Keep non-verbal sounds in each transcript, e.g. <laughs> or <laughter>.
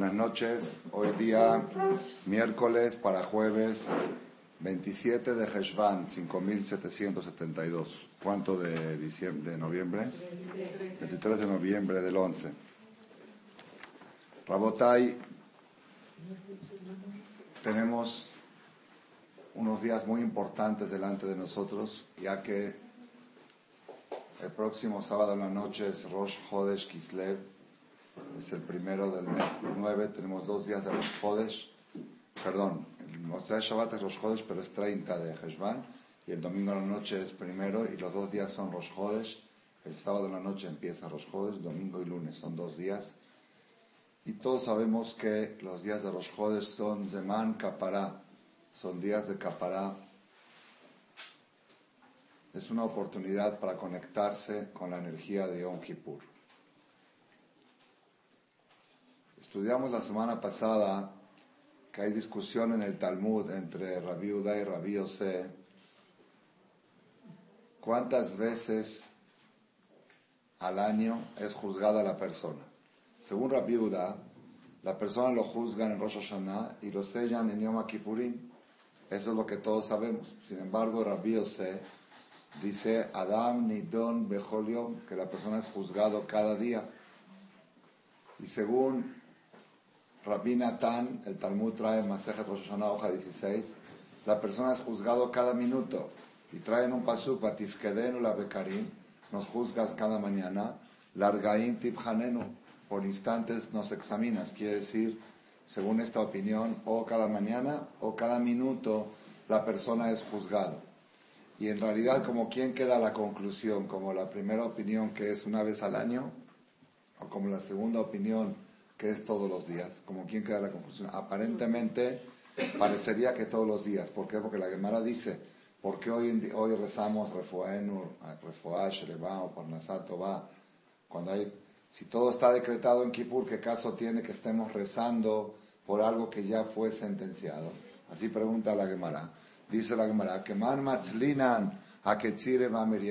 Buenas noches. Hoy día, miércoles para jueves 27 de Heshvan, 5772. ¿Cuánto de, diciembre, de noviembre? 23 de noviembre del 11. Rabotai, tenemos unos días muy importantes delante de nosotros, ya que el próximo sábado en la noche es Rosh Chodesh Kislev, es el primero del mes 9, tenemos dos días de Rosh Chodesh, perdón, el Motzai Shabbat es Rosh Chodesh, pero es 30 de Heshvan, y el domingo en la noche es primero, y los dos días son Rosh Chodesh, el sábado en la noche empieza Rosh Chodesh, domingo y lunes son dos días, y todos sabemos que los días de Rosh Chodesh son Zeman Kapará, son días de Kapará. Es una oportunidad para conectarse con la energía de Yom Kippur. Estudiamos la semana pasada que hay discusión en el Talmud entre Rabbi Uda y Rabbi Yose. ¿Cuántas veces al año es juzgada la persona? Según Rabbi Uda, la persona lo juzgan en Rosh Hashanah y lo sellan en Yom Kippurim. Eso es lo que todos sabemos. Sin embargo, Rabbi Yose dice Adam Nidon Becholiom, que la persona es juzgado cada día. Y según Rabbi Natán, el Talmud trae Masejet Rosh hoja 16, la persona es juzgado cada minuto. Y traen un pasuk, Batifkedenu la Bekarim, nos juzgas cada mañana, Largaim Tibhanenu, por instantes nos examinas, quiere decir, según esta opinión, o cada mañana o cada minuto la persona es juzgada. Y en realidad, como quién queda la conclusión, como la primera opinión que es una vez al año, o como la segunda opinión que es todos los días, como quién queda la conclusión. Aparentemente parecería que todos los días. ¿Por qué? Porque la Gemara dice, ¿por qué hoy, hoy rezamos Refuaenu, Refuah, Sheleba o Parnasat va Cuando hay si todo está decretado en Kippur, ¿qué caso tiene que estemos rezando por algo que ya fue sentenciado? Así pregunta la Gemara. Dice la Gemara, que man matzlinan a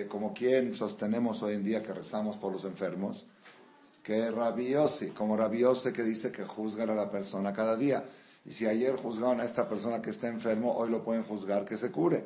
como quien sostenemos hoy en día que rezamos por los enfermos, que rabiose, como rabiose que dice que juzgan a la persona cada día. Y si ayer juzgaron a esta persona que está enfermo, hoy lo pueden juzgar que se cure.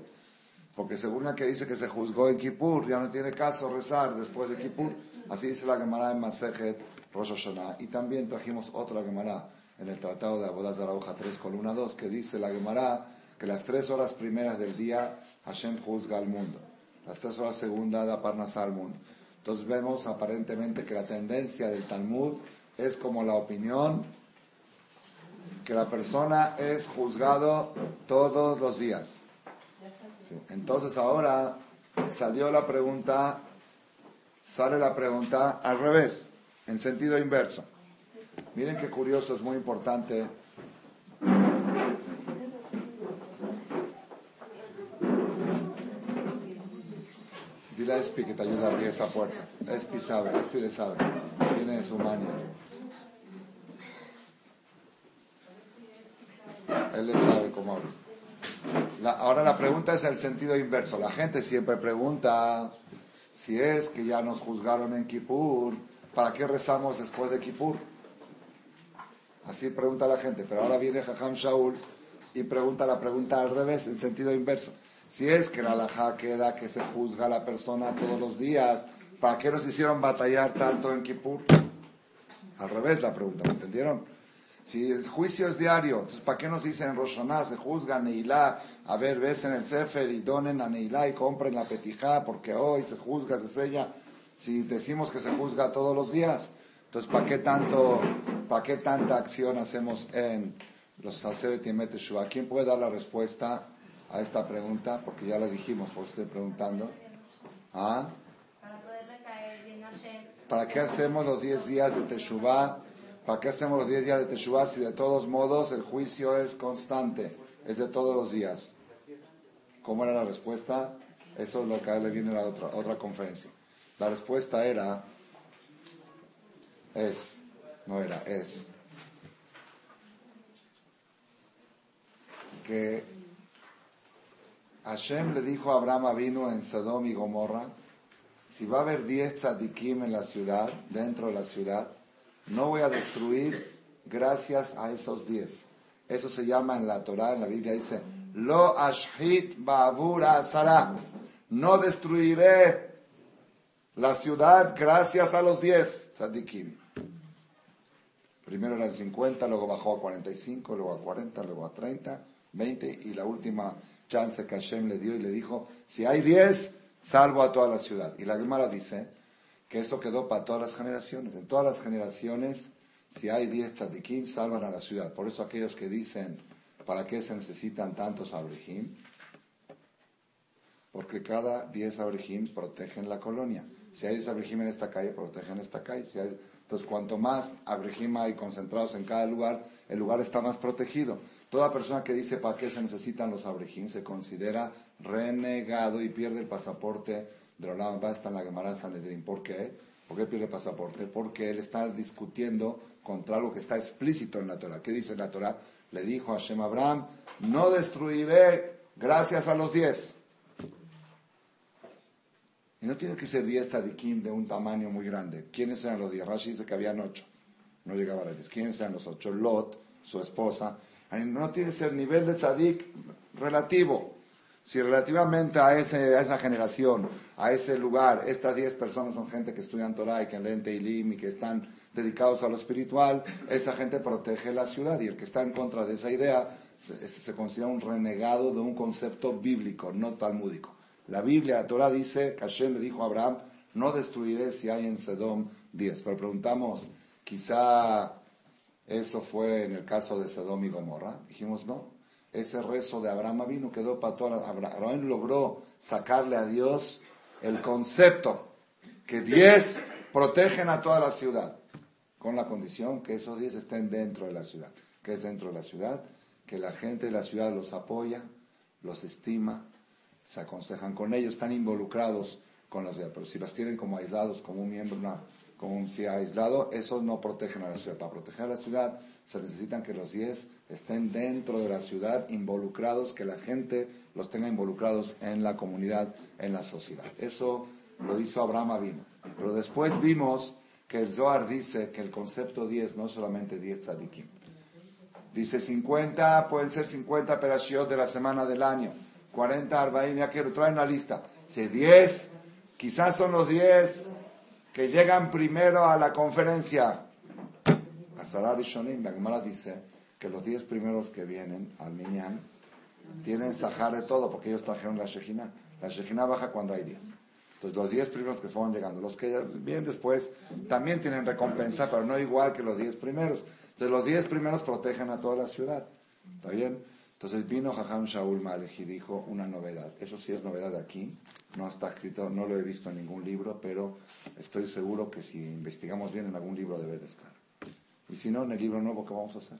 Porque según la que dice que se juzgó en Kippur, ya no tiene caso rezar después de Kippur. Así dice la Gemara en Masejet Rosh Hashanah. Y también trajimos otra Gemara en el Tratado de Abodaz de Arauja 3, columna 2, que dice la Gemara que las tres horas primeras del día Hashem juzga al mundo. Las tres horas segundas da parnasa al mundo. Entonces vemos aparentemente que la tendencia del Talmud es como la opinión que la persona es juzgado todos los días. Entonces ahora salió la pregunta, sale la pregunta al revés, en sentido inverso. Miren qué curioso, es muy importante. Dile a Espi que te ayuda a abrir esa puerta. Espi sabe, Espi le sabe. Tiene su mania. Él le sabe cómo abrir ahora la pregunta es el sentido inverso. La gente siempre pregunta si es que ya nos juzgaron en Kippur, ¿para qué rezamos después de Kippur? Así pregunta la gente. Pero ahora viene Jajam Shaul y pregunta la pregunta al revés, en sentido inverso. Si es que la alajá queda que se juzga a la persona todos los días, ¿para qué nos hicieron batallar tanto en Kippur? Al revés la pregunta, ¿me entendieron? Si el juicio es diario, entonces ¿para qué nos dicen en se juzga a Neilá? A ver, ves en el Sefer y donen a Neilá y compren la petijá porque hoy se juzga, se sella. Si decimos que se juzga todos los días, entonces ¿para qué, tanto, para qué tanta acción hacemos en los Saseret y Meteshua? ¿Quién puede dar la respuesta a esta pregunta? Porque ya la dijimos, por estoy preguntando. ¿Ah? Para poder recaer bien ¿Para qué hacemos los 10 días de Teshuvah? ¿Para qué hacemos los 10 días de Teshuvah si de todos modos el juicio es constante? Es de todos los días. ¿Cómo era la respuesta? Eso es lo que a él le viene la otra, otra conferencia. La respuesta era, es, no era, es, que Hashem le dijo a Abraham vino en Sodom y Gomorra, si va a haber 10 tzadikim en la ciudad, dentro de la ciudad, no voy a destruir gracias a esos 10. Eso se llama en la Torah, en la Biblia dice, lo ashhit ba'avura sara. No destruiré la ciudad gracias a los 10 tzadikim. Primero eran 50, luego bajó a 45, luego a 40, luego a 30, 20 y la última chance que Hashem le dio y le dijo, si hay 10, salvo a toda la ciudad. Y la Gemara dice que eso quedó para todas las generaciones. En todas las generaciones, si hay 10 tzadikim, salvan a la ciudad. Por eso aquellos que dicen, ¿para qué se necesitan tantos abrejim? Porque cada 10 abrejim protegen la colonia. Si hay 10 abrejim en esta calle, protegen esta calle. Si hay entonces, cuanto más abrejim hay concentrados en cada lugar, el lugar está más protegido. Toda persona que dice para qué se necesitan los abrejim se considera renegado y pierde el pasaporte de Olam Va está en la Gemara Sanedrin. ¿Por qué? ¿Por qué pierde el pasaporte? Porque él está discutiendo contra algo que está explícito en la Torah. ¿Qué dice la Torah? Le dijo a Hashem Abraham, no destruiré gracias a los diez. Y no tiene que ser 10 tzadikim de un tamaño muy grande. ¿Quiénes eran los 10? Rashi dice que habían 8. No llegaba a 10. ¿Quiénes eran los 8? Lot, su esposa. No tiene que ser nivel de tzadik relativo. Si relativamente a, esa generación, a ese lugar, estas 10 personas son gente que estudian Torah y que leen Teilim y que están dedicados a lo espiritual, esa gente protege la ciudad y el que está en contra de esa idea se, se considera un renegado de un concepto bíblico, no talmúdico. La Biblia, la Torah dice que Hashem le dijo a Abraham, no destruiré si hay en Sedom 10. Pero preguntamos, quizá eso fue en el caso de Sedom y Gomorra. Dijimos, no. Ese rezo de Abraham vino, quedó para toda Abraham logró sacarle a Dios el concepto que 10 protegen a toda la ciudad, con la condición que esos 10 estén dentro de la ciudad. ¿Qué es dentro de la ciudad? Que la gente de la ciudad los apoya, los estima, se aconsejan con ellos, están involucrados con la ciudad, pero si los tienen como aislados, como un miembro, como si aislado, esos no protegen a la ciudad. Para proteger a la ciudad se necesitan que los 10 estén dentro de la ciudad, involucrados, que la gente los tenga involucrados en la comunidad, en la sociedad. Eso lo hizo Abraham Avino. Pero después vimos que el Zohar dice que el concepto 10 no es solamente 10 tzadikim. Dice 50, pueden ser 50 perashiot de la semana del año. 40, 40, ya quiero, trae una lista. Si 10, quizás son los 10 que llegan primero a la conferencia. A Sarar y Shonim, la dice que los 10 primeros que vienen al Minyan tienen Sahar de todo, porque ellos trajeron la Shejina. La Shejina baja cuando hay 10. Entonces, los 10 primeros que fueron llegando, los que vienen después, también tienen recompensa, pero no igual que los 10 primeros. Entonces, los 10 primeros protegen a toda la ciudad. ¿Está bien? Entonces vino Jajam Shaul Malek y dijo una novedad. Eso sí es novedad aquí, no está escrito, no lo he visto en ningún libro, pero estoy seguro que si investigamos bien en algún libro debe de estar. Y si no, en el libro nuevo, ¿qué vamos a hacer?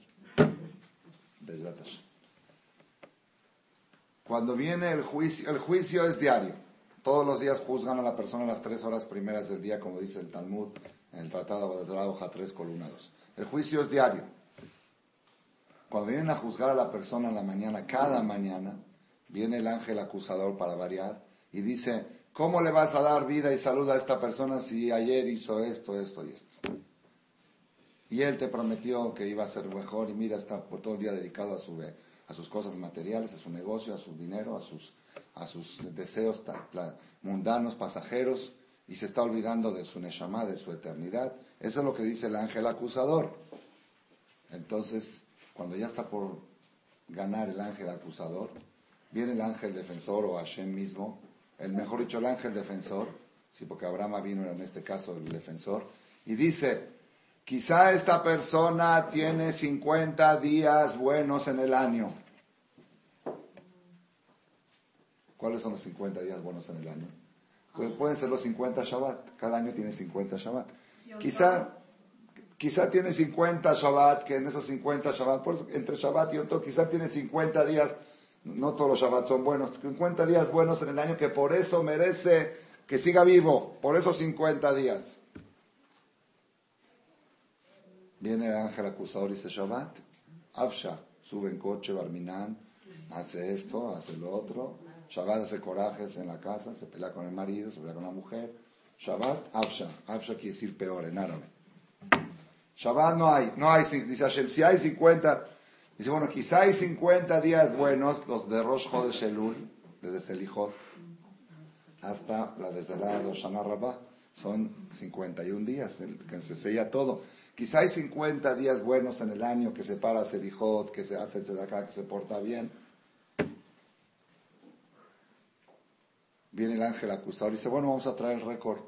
Cuando viene el juicio, el juicio es diario. Todos los días juzgan a la persona las tres horas primeras del día, como dice el Talmud en el Tratado de hoja 3, columna 2. El juicio es diario. Cuando vienen a juzgar a la persona en la mañana, cada mañana, viene el ángel acusador para variar y dice, ¿cómo le vas a dar vida y salud a esta persona si ayer hizo esto, esto y esto? Y él te prometió que iba a ser mejor y mira, está por todo el día dedicado a, su, a sus cosas materiales, a su negocio, a su dinero, a sus, a sus deseos mundanos, pasajeros, y se está olvidando de su neshama, de su eternidad. Eso es lo que dice el ángel acusador. Entonces, cuando ya está por ganar el ángel acusador, viene el ángel defensor o Hashem mismo, el mejor dicho, el ángel defensor, sí, porque Abraham vino en este caso el defensor, y dice, quizá esta persona tiene 50 días buenos en el año. ¿Cuáles son los 50 días buenos en el año? Pues pueden ser los 50 Shabbat, cada año tiene 50 Shabbat. Quizá Quizá tiene 50 Shabbat, que en esos 50 Shabbat, entre Shabbat y otro, quizá tiene 50 días, no todos los Shabbat son buenos, 50 días buenos en el año que por eso merece que siga vivo, por esos 50 días. Viene el ángel acusador y dice Shabbat, Afsha, sube en coche, Barminan, hace esto, hace lo otro. Shabbat hace corajes en la casa, se pelea con el marido, se pelea con la mujer, Shabbat, Afsha. Afsha quiere decir peor en árabe. Shabbat no hay, no hay, dice Hashem, si hay 50, dice, bueno, quizá hay 50 días buenos, los de Rosh Chodesh Elul, desde Selijot, hasta la desvelada de Shana Rabbah, son 51 días, que se sella todo. Quizá hay 50 días buenos en el año que se para Selijot, que se hace el acá, que se porta bien. Viene el ángel acusador y dice, bueno, vamos a traer el récord.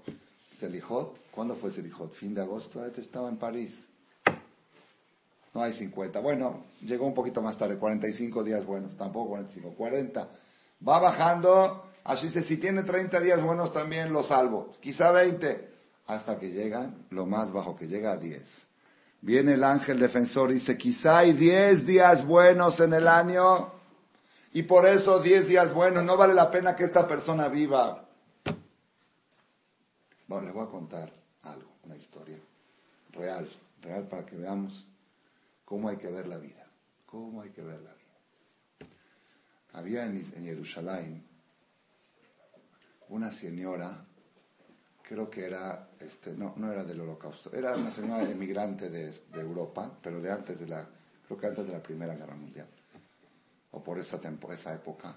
Selijot, ¿cuándo fue Selijot? Fin de agosto, este estaba en París. No hay 50. Bueno, llegó un poquito más tarde, 45 días buenos, tampoco 45, 40. Va bajando, así dice, si tiene 30 días buenos también lo salvo, quizá 20, hasta que llegan, lo más bajo que llega a 10. Viene el ángel defensor y dice, quizá hay 10 días buenos en el año y por eso 10 días buenos, no vale la pena que esta persona viva. Bueno, les voy a contar algo, una historia real, real para que veamos cómo hay que ver la vida, cómo hay que ver la vida. Había en, Jerusalén una señora, creo que era, este, no, no era del holocausto, era una señora emigrante de, Europa, pero de antes de la, creo que antes de la Primera Guerra Mundial, o por esa, esa época.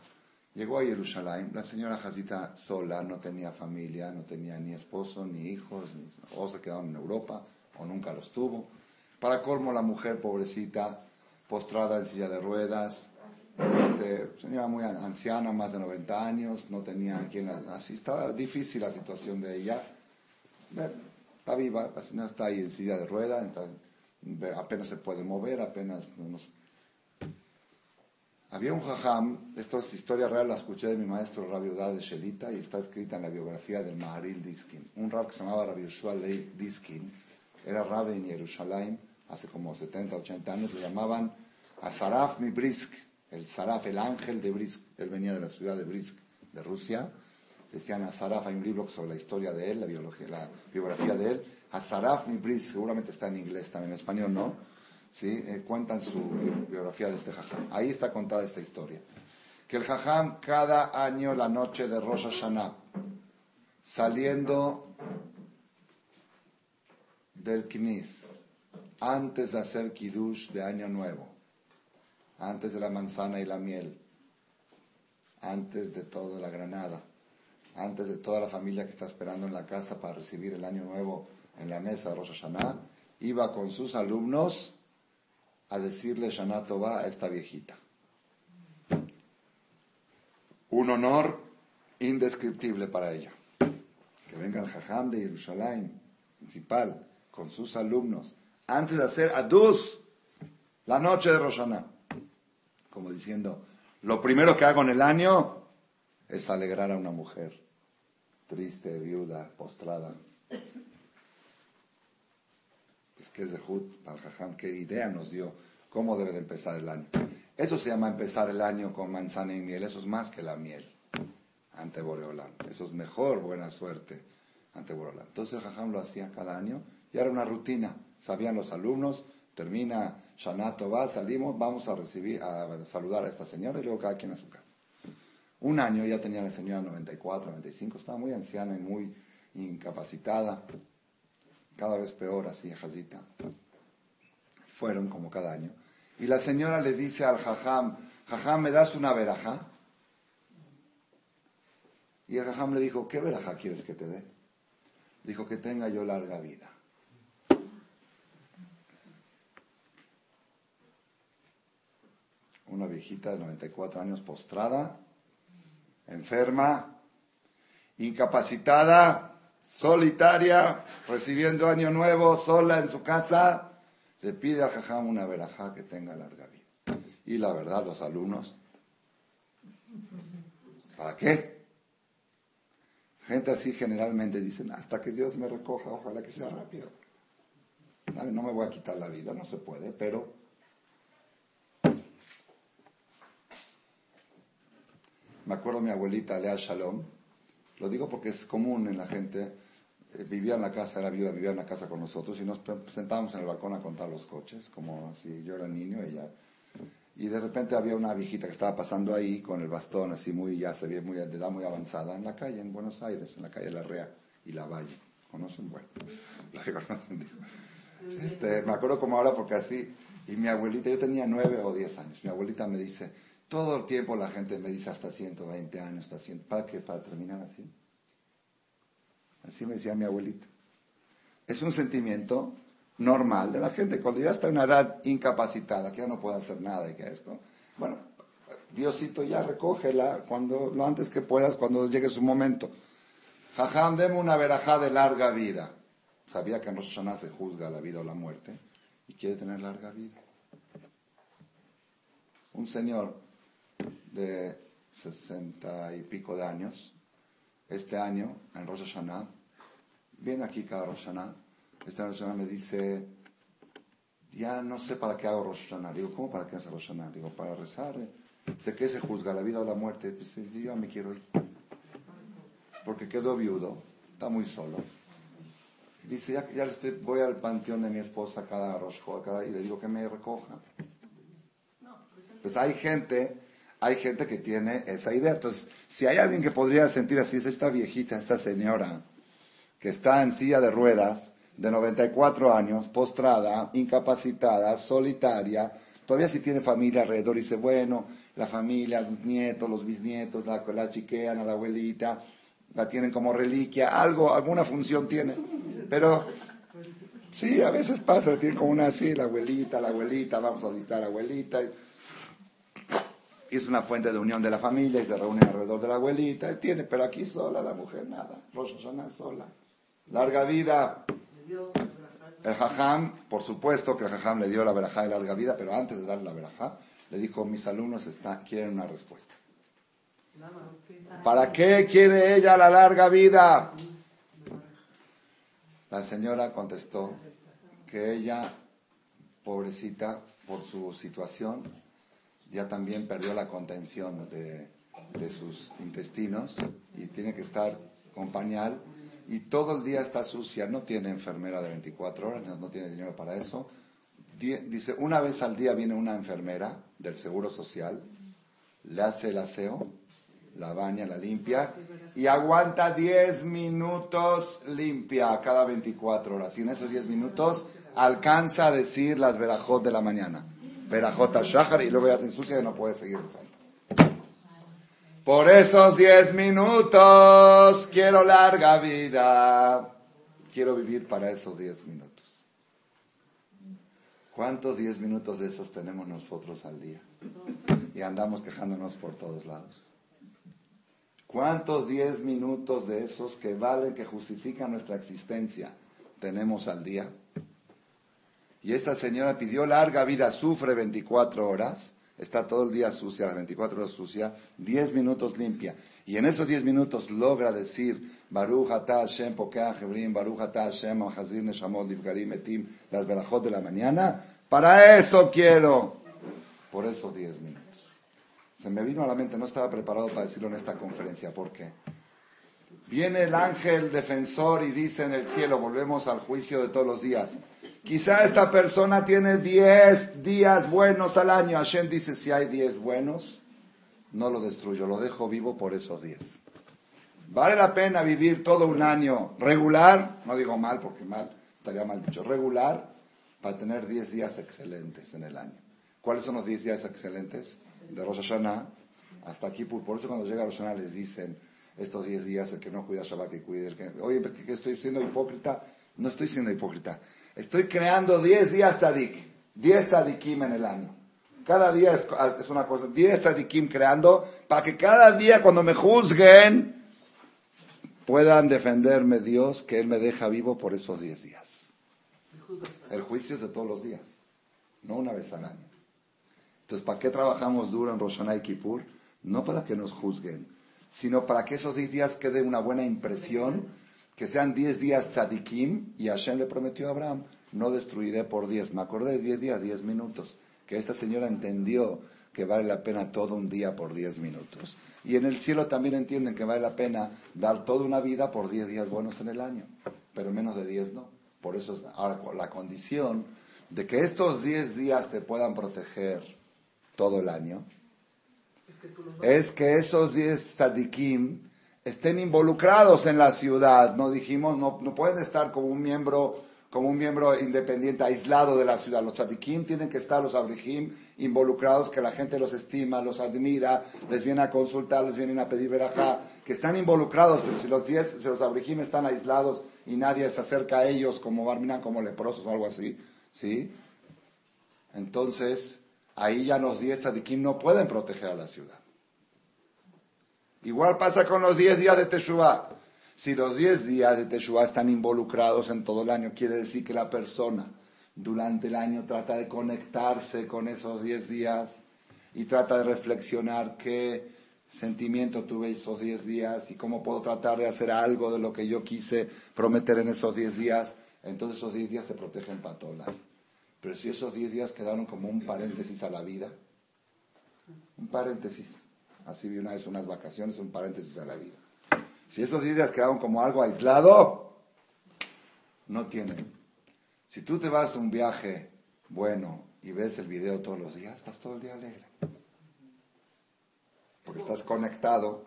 Llegó a Jerusalén, la señora Jazita sola, no tenía familia, no tenía ni esposo, ni hijos, o se quedaron en Europa, o nunca los tuvo. Para colmo, la mujer pobrecita, postrada en silla de ruedas, este, señora muy anciana, más de 90 años, no tenía quien así estaba difícil la situación de ella. Está viva, la señora está ahí en silla de ruedas, apenas se puede mover, apenas Había un jajam, esto es historia real, la escuché de mi maestro Rabbi de Shelita y está escrita en la biografía del Maharil Diskin. Un rab que se llamaba Rabbi Yoshua Diskin, era rabbi en Jerusalén, hace como 70, 80 años, le llamaban Asaraf Mibrisk, el Saraf, el ángel de Brisk, él venía de la ciudad de Brisk, de Rusia, decían Asaraf, hay un libro sobre la historia de él, la, biografía de él, Asaraf Mibrisk, seguramente está en inglés, también en español no, ¿sí? Eh, cuentan su biografía de este jajam. Ahí está contada esta historia. Que el jajam cada año, la noche de Rosh Hashanah, saliendo del Knis, antes de hacer Kiddush de Año Nuevo, antes de la manzana y la miel, antes de toda la granada, antes de toda la familia que está esperando en la casa para recibir el Año Nuevo en la mesa de Rosh Hashanah, iba con sus alumnos a decirle Shana Tova a esta viejita. Un honor indescriptible para ella. Que venga el Jajam de Jerusalén, principal, con sus alumnos, antes de hacer Adus, la noche de Roshaná. Como diciendo, lo primero que hago en el año es alegrar a una mujer triste, viuda, postrada. Es que es de Jud, al qué idea nos dio, cómo debe de empezar el año. Eso se llama empezar el año con manzana y miel, eso es más que la miel ante Boreolán. Eso es mejor, buena suerte ante Boreolán. Entonces el Jajam lo hacía cada año y era una rutina. Sabían los alumnos, termina Shanato va, salimos, vamos a recibir, a saludar a esta señora y luego cada quien a su casa. Un año ya tenía la señora 94, 95, estaba muy anciana y muy incapacitada, cada vez peor así, jazita. Fueron como cada año. Y la señora le dice al jajam, jajam, ¿me das una veraja? Y el jajam le dijo, ¿qué veraja quieres que te dé? Dijo que tenga yo larga vida. una viejita de 94 años postrada, enferma, incapacitada, solitaria, recibiendo año nuevo, sola en su casa, le pide a Jajam una verajá que tenga larga vida. Y la verdad, los alumnos, ¿para qué? Gente así generalmente dicen, hasta que Dios me recoja, ojalá que sea rápido. No me voy a quitar la vida, no se puede, pero Me acuerdo mi abuelita, Lea Shalom, lo digo porque es común en la gente, eh, vivía en la casa, era viuda, vivía en la casa con nosotros y nos sentábamos en el balcón a contar los coches, como si yo era niño, ella. Y de repente había una viejita que estaba pasando ahí con el bastón, así muy, ya se veía de edad muy avanzada, en la calle, en Buenos Aires, en la calle La Rea. y la Valle. ¿Conocen? Bueno, <laughs> lo que conocen, digo. Este, me acuerdo como ahora porque así, y mi abuelita, yo tenía nueve o diez años, mi abuelita me dice, todo el tiempo la gente me dice hasta 120 años, hasta 100, ¿para qué? Para terminar así. Así me decía mi abuelita. Es un sentimiento normal de la gente. Cuando ya está en una edad incapacitada, que ya no puede hacer nada y que esto, bueno, Diosito ya recógela cuando, lo antes que puedas, cuando llegue su momento. Jajam, deme una verajá de larga vida. Sabía que en Rosh se juzga la vida o la muerte y quiere tener larga vida. Un señor de sesenta y pico de años, este año, en Rosh Hashanah, viene aquí cada Rosh Hashanah, este Rosh Hashanah me dice, ya no sé para qué hago Rosh Hashanah. Digo, ¿cómo para qué hace Rosh Hashanah? Digo, para rezar. Sé que se juzga la vida o la muerte. Pues yo me quiero ir. Porque quedó viudo, está muy solo. Dice, ya, ya estoy, voy al panteón de mi esposa cada Rosh cada, y le digo que me recoja. Pues hay gente, hay gente que tiene esa idea. Entonces, si hay alguien que podría sentir así, es esta viejita, esta señora, que está en silla de ruedas, de 94 años, postrada, incapacitada, solitaria, todavía si tiene familia alrededor, dice, bueno, la familia, los nietos, los bisnietos, la, la chiquean a la abuelita, la tienen como reliquia, algo, alguna función tiene. Pero sí, a veces pasa, tiene como una así, la abuelita, la abuelita, vamos a visitar a la abuelita. Y es una fuente de unión de la familia y se reúnen alrededor de la abuelita. Él tiene, pero aquí sola la mujer, nada. Rosh sola. Larga vida. El jajam, por supuesto que el jajam le dio la verajá de larga vida, pero antes de darle la verajá, le dijo, mis alumnos quieren una respuesta. ¿Para qué quiere ella la larga vida? La señora contestó que ella, pobrecita, por su situación, ya también perdió la contención de, de sus intestinos y tiene que estar con pañal y todo el día está sucia, no tiene enfermera de 24 horas, no tiene dinero para eso. Dice, una vez al día viene una enfermera del Seguro Social, le hace el aseo, la baña, la limpia y aguanta 10 minutos limpia cada 24 horas. Y en esos 10 minutos alcanza a decir las verajot de la mañana. Verajot al shahar y luego ya se ensucia y no puede seguir rezando. Por esos 10 minutos quiero larga vida. Quiero vivir para esos 10 minutos. ¿Cuántos 10 minutos de esos tenemos nosotros al día? Y andamos quejándonos por todos lados. ¿Cuántos 10 minutos de esos que valen, que justifican nuestra existencia, tenemos al día? Y esta señora pidió larga vida, sufre 24 horas está todo el día sucia, las 24 horas sucia, 10 minutos limpia. Y en esos 10 minutos logra decir, Baruch atah Hashem Hebrim, Baruch atah Hashem Hazir Neshamot Livgarim Etim, las verajot de la mañana. Para eso quiero. Por esos 10 minutos. Se me vino a la mente, no estaba preparado para decirlo en esta conferencia. ¿Por qué? Viene el ángel defensor y dice en el cielo, volvemos al juicio de todos los días. Quizá esta persona tiene 10 días buenos al año. Hashem dice, si hay 10 buenos, no lo destruyo, lo dejo vivo por esos 10. ¿Vale la pena vivir todo un año regular? No digo mal porque mal, estaría mal dicho. Regular para tener 10 días excelentes en el año. ¿Cuáles son los 10 días excelentes? De Rosh Hashanah hasta aquí. Por eso cuando llega Rosh Hashanah les dicen estos 10 días, el que no cuida Shabbat, que cuide el que... Oye, ¿que estoy siendo hipócrita? No estoy siendo hipócrita. Estoy creando 10 días tzadik, 10 tzadikim en el año. Cada día es, una cosa, 10 tzadikim creando para que cada día cuando me juzguen puedan defenderme Dios que Él me deja vivo por esos 10 días. El juicio es de todos los días, no una vez al año. Entonces, ¿para qué trabajamos duro en Rosh y Kippur? No para que nos juzguen, sino para que esos 10 días quede una buena impresión que sean 10 días tzadikim, y Hashem le prometió a Abraham, no destruiré por 10. Me acordé de 10 días, 10 minutos, que esta señora entendió que vale la pena todo un día por 10 minutos. Y en el cielo también entienden que vale la pena dar toda una vida por 10 días buenos en el año, pero menos de 10 no. Por eso es ahora la condición de que estos 10 días te puedan proteger todo el año, es que esos 10 tzadikim estén involucrados en la ciudad. No dijimos, no, no pueden estar como un miembro como un miembro independiente, aislado de la ciudad. Los tzadikim tienen que estar, los abrihim, involucrados, que la gente los estima, los admira, les viene a consultar, les vienen a pedir verajá, que están involucrados, pero si los diez, si los abrihim están aislados y nadie se acerca a ellos como barminan, como leprosos o algo así, ¿sí? Entonces, ahí ya los diez tzadikim no pueden proteger a la ciudad. Igual pasa con los diez días de Teshuvah. Si los 10 días de Teshuvah están involucrados en todo el año, quiere decir que la persona durante el año trata de conectarse con esos 10 días y trata de reflexionar qué sentimiento tuve esos 10 días y cómo puedo tratar de hacer algo de lo que yo quise prometer en esos 10 días. Entonces esos 10 días se protegen para todo el año. Pero si esos 10 días quedaron como un paréntesis a la vida, un paréntesis, así vi una vez unas vacaciones, un paréntesis a la vida. Si esos días quedaron como algo aislado, no tienen. Si tú te vas a un viaje bueno y ves el video todos los días, estás todo el día alegre. Porque estás conectado.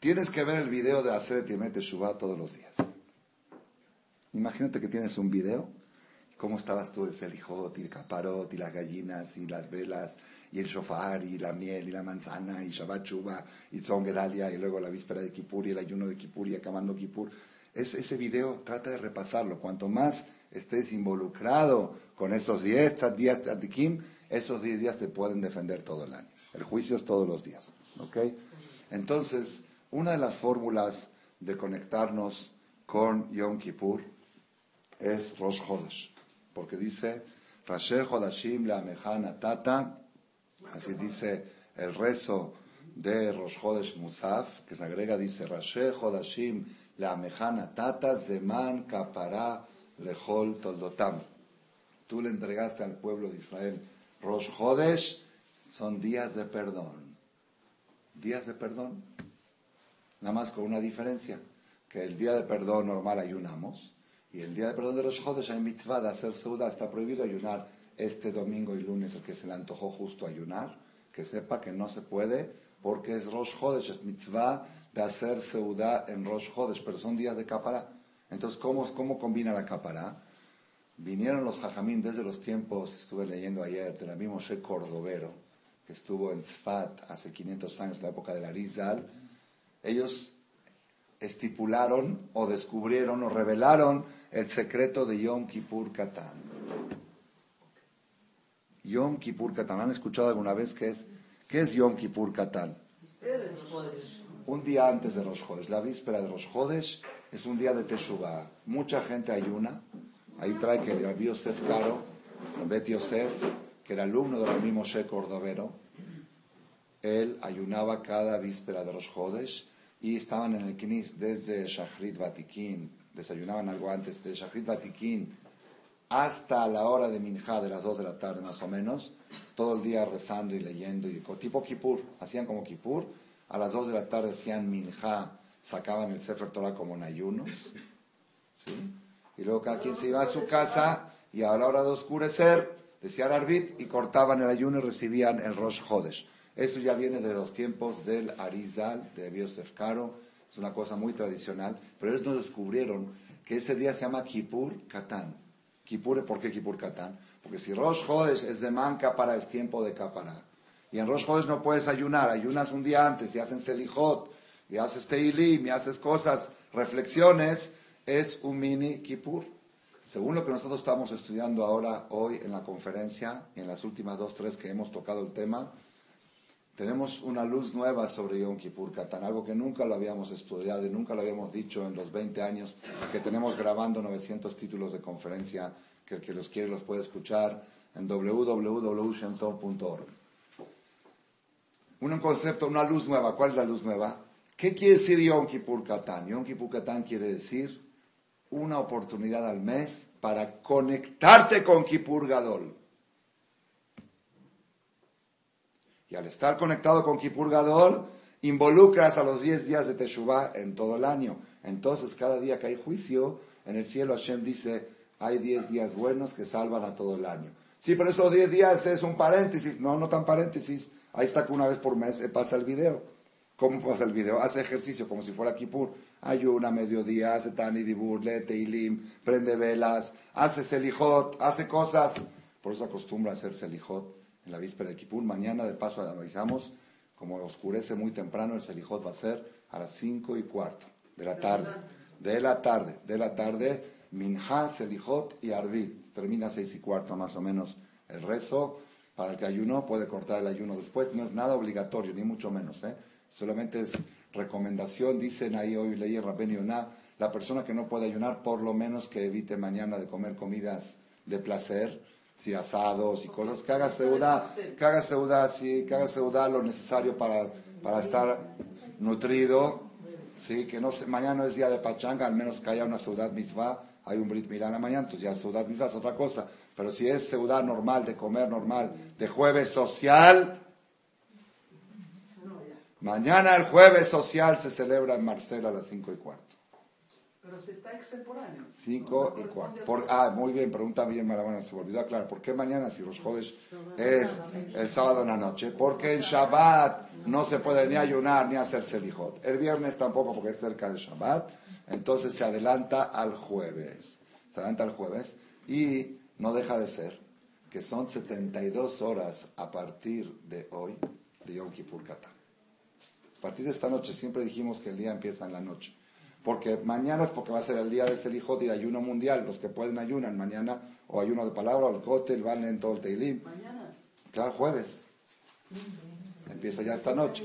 Tienes que ver el video de hacer Timete Shubá todos los días. Imagínate que tienes un video. ¿Cómo estabas tú de Selijot y el caparot y las gallinas y las velas y el shofar, y la miel, y la manzana, y Shabbat Shuba, y Zongeralia, y luego la víspera de Kippur, y el ayuno de Kippur, y acabando Kippur. Es, ese video trata de repasarlo. Cuanto más estés involucrado con esos 10 días de esos 10 días te pueden defender todo el año. El juicio es todos los días. Entonces, una de las fórmulas de conectarnos con Yom Kippur es Rosh Chodesh, porque dice, Rashe Chodashim la Mejana Tata Así dice el rezo de Rosh Chodesh Musaf, que se agrega, dice, Rashe Chodashim la mejana tata zeman kapara lechol toldotam. Tú le entregaste al pueblo de Israel Rosh Chodesh, son días de perdón. Días de perdón. Nada más con una diferencia, que el día de perdón normal ayunamos, y el día de perdón de Rosh Chodesh hay mitzvah de hacer seuda, está prohibido ayunar este domingo y lunes el que se le antojó justo ayunar, que sepa que no se puede porque es Rosh Chodesh, es mitzvah de hacer seudá en Rosh Chodesh, pero son días de capará. Entonces, ¿cómo, cómo combina la capará? Vinieron los jajamín desde los tiempos, estuve leyendo ayer, de la misma Moshe Cordovero, que estuvo en Tzfat hace 500 años, en la época de la Rizal. Ellos estipularon o descubrieron o revelaron el secreto de Yom Kippur Katan. Yom Kippur Katan. ¿Han escuchado alguna vez qué es, qué es Yom Kippur Katan? Un día antes de Rosh Chodesh. La víspera de Rosh Chodesh es un día de Teshuvah. Mucha gente ayuna. Ahí trae que el Yosef Claro, Bet Yosef, que era alumno del mismo Moshe Cordovero, él ayunaba cada víspera de Rosh Chodesh y estaban en el Knis desde Shachrit Vatikin, desayunaban algo antes de Shachrit Vatikin hasta la hora de Minjá de las 2 de la tarde más o menos, todo el día rezando y leyendo, y, tipo Kippur, hacían como Kippur, a las 2 de la tarde hacían Minjá, sacaban el Sefer Torah como en ayunos, y luego cada quien se iba a su casa y a la hora de oscurecer decían Arbit y cortaban el ayuno y recibían el Rosh Chodesh. Eso ya viene de los tiempos del Arizal, de Biosef Karo, es una cosa muy tradicional, pero ellos nos descubrieron que ese día se llama Kippur Katán Kippur, ¿por qué Kippur Katán? Porque si Rosh Chodesh es de manca para es tiempo de Kapará. Y en Rosh Chodesh no puedes ayunar, ayunas un día antes y haces Selijot, y haces Teilim, y haces cosas, reflexiones, es un mini Kippur. Según lo que nosotros estamos estudiando ahora, hoy en la conferencia, en las últimas dos, tres que hemos tocado el tema, tenemos una luz nueva sobre Yom Kippur Katán, algo que nunca lo habíamos estudiado y nunca lo habíamos dicho en los 20 años que tenemos grabando 900 títulos de conferencia, que el que los quiere los puede escuchar en www.shentor.org. Un concepto, una luz nueva. ¿Cuál es la luz nueva? ¿Qué quiere decir Yom Kippur Katán? Yom Kippur Katán quiere decir una oportunidad al mes para conectarte con Kippur Gadol. Y al estar conectado con Kippur Gadol, involucras a los 10 días de Teshuvah en todo el año. Entonces, cada día que hay juicio, en el cielo Hashem dice, hay 10 días buenos que salvan a todo el año. Sí, pero esos 10 días es un paréntesis. No, no tan paréntesis. Ahí está que una vez por mes pasa el video. ¿Cómo pasa el video? Hace ejercicio como si fuera Kippur. Ayuna mediodía, hace Tani Dibur, lee Teilim, prende velas, hace Selijot, hace cosas. Por eso acostumbra a hacer Selijot en la víspera de Kippur. Mañana, de paso, avisamos, como oscurece muy temprano, el Selijot va a ser a las cinco y cuarto de la tarde. De la tarde, de la tarde, Minha, Selijot y Arvit. Termina a seis y cuarto más o menos el rezo. Para el que ayunó puede cortar el ayuno después. No es nada obligatorio, ni mucho menos. ¿eh? solamente es recomendación, dicen ahí hoy leí en Rabben Yonah, la persona que no puede ayunar, por lo menos que evite mañana de comer comidas de placer, si asados y cosas, que haga seudá, que haga seudá, sí, que haga seudá lo necesario para, para estar nutrido, sí, que no mañana no es día de pachanga, al menos que haya una seudá mitzvah, hay un Brit Milá en la mañana, entonces ya seudá mitzvah es otra cosa, pero si es seudá normal, de comer normal, de jueves social, Mañana el jueves social se celebra en Marcela a las 5 y cuarto. Pero si está extemporáneo. 5 y cuarto. ah, muy bien, pregunta bien Marabana, se me olvidó aclarar. ¿Por qué mañana si los jueves es el sábado en la noche? Porque en Shabbat no se puede ni ayunar ni hacer selijot. El viernes tampoco porque es cerca del Shabbat. Entonces se adelanta al jueves. Se adelanta al jueves y no deja de ser que son 72 horas a partir de hoy de Yom Kippur Katan. A partir de esta noche, siempre dijimos que el día empieza en la noche. Porque mañana es porque va a ser el día de Selijot y de ayuno mundial. Los que pueden ayunan mañana, o ayuno de palabra, o el kotel, van en todo el teilim. Mañana. Claro, jueves. Empieza ya esta noche.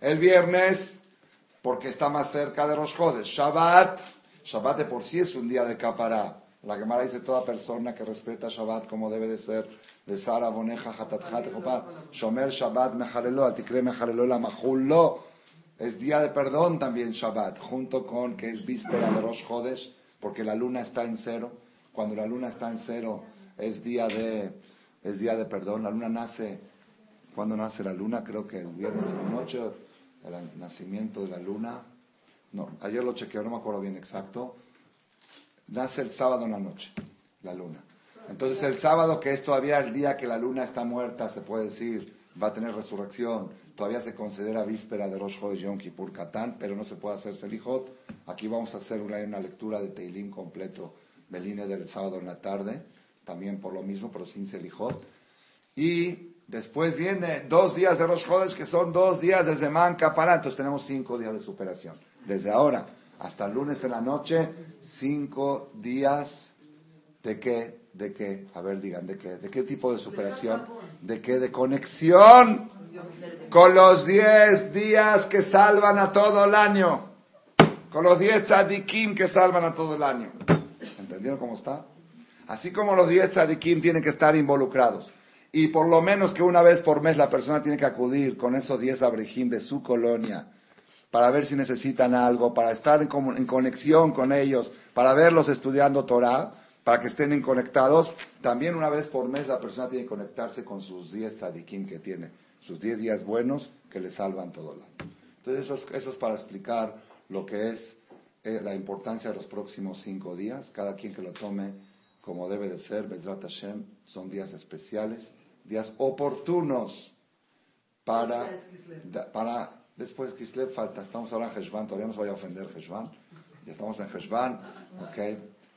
El viernes, porque está más cerca de los jodes. Shabbat, Shabbat de por sí es un día de capará. La Gemara dice toda persona que respeta Shabbat como debe de ser. De Sara, Boneja, Hatat, Shomer, Shabbat, Mejalelo, Atikre, Mejalelo, la Mahullo. Es día de perdón también Shabbat, junto con que es víspera de Rosh Chodesh, porque la luna está en cero. Cuando la luna está en cero es día de, es día de perdón. La luna nace, cuando nace la luna? Creo que el viernes de la noche, el nacimiento de la luna. No, ayer lo chequeé, no me acuerdo bien exacto. Nace el sábado en la noche, la luna. Entonces el sábado, que es todavía el día que la luna está muerta, se puede decir, va a tener resurrección todavía se considera víspera de Rosh Chodesh Yom Kippur Katán, pero no se puede hacer Selijot. Aquí vamos a hacer una, lectura de Teilim completo del INE del sábado en la tarde, también por lo mismo, pero sin Selijot. Y después viene dos días de Rosh Chodesh, que son dos días de Zeman Kapará, entonces tenemos cinco días de superación. Desde ahora hasta el lunes en la noche, cinco días de qué, de qué, a ver, digan, de qué, de qué tipo de superación, de qué, de conexión con los diez días que salvan a todo el año. Con los diez tzadikim que salvan a todo el año. ¿Entendieron cómo está? Así como los diez tzadikim tienen que estar involucrados. Y por lo menos que una vez por mes la persona tiene que acudir con esos diez abrejim de su colonia para ver si necesitan algo, para estar en, en, conexión con ellos, para verlos estudiando Torah, para que estén conectados. También una vez por mes la persona tiene que conectarse con sus diez tzadikim que tiene sus 10 días buenos que le salvan todo el año. Entonces eso es, para explicar lo que es eh, la importancia de los próximos cinco días. Cada quien que lo tome como debe de ser, Bezrat Hashem, son días especiales, días oportunos para, para después Kislev falta, estamos ahora en Heshvan, todavía no se vaya a ofender Heshvan, ya estamos en Heshvan, ok,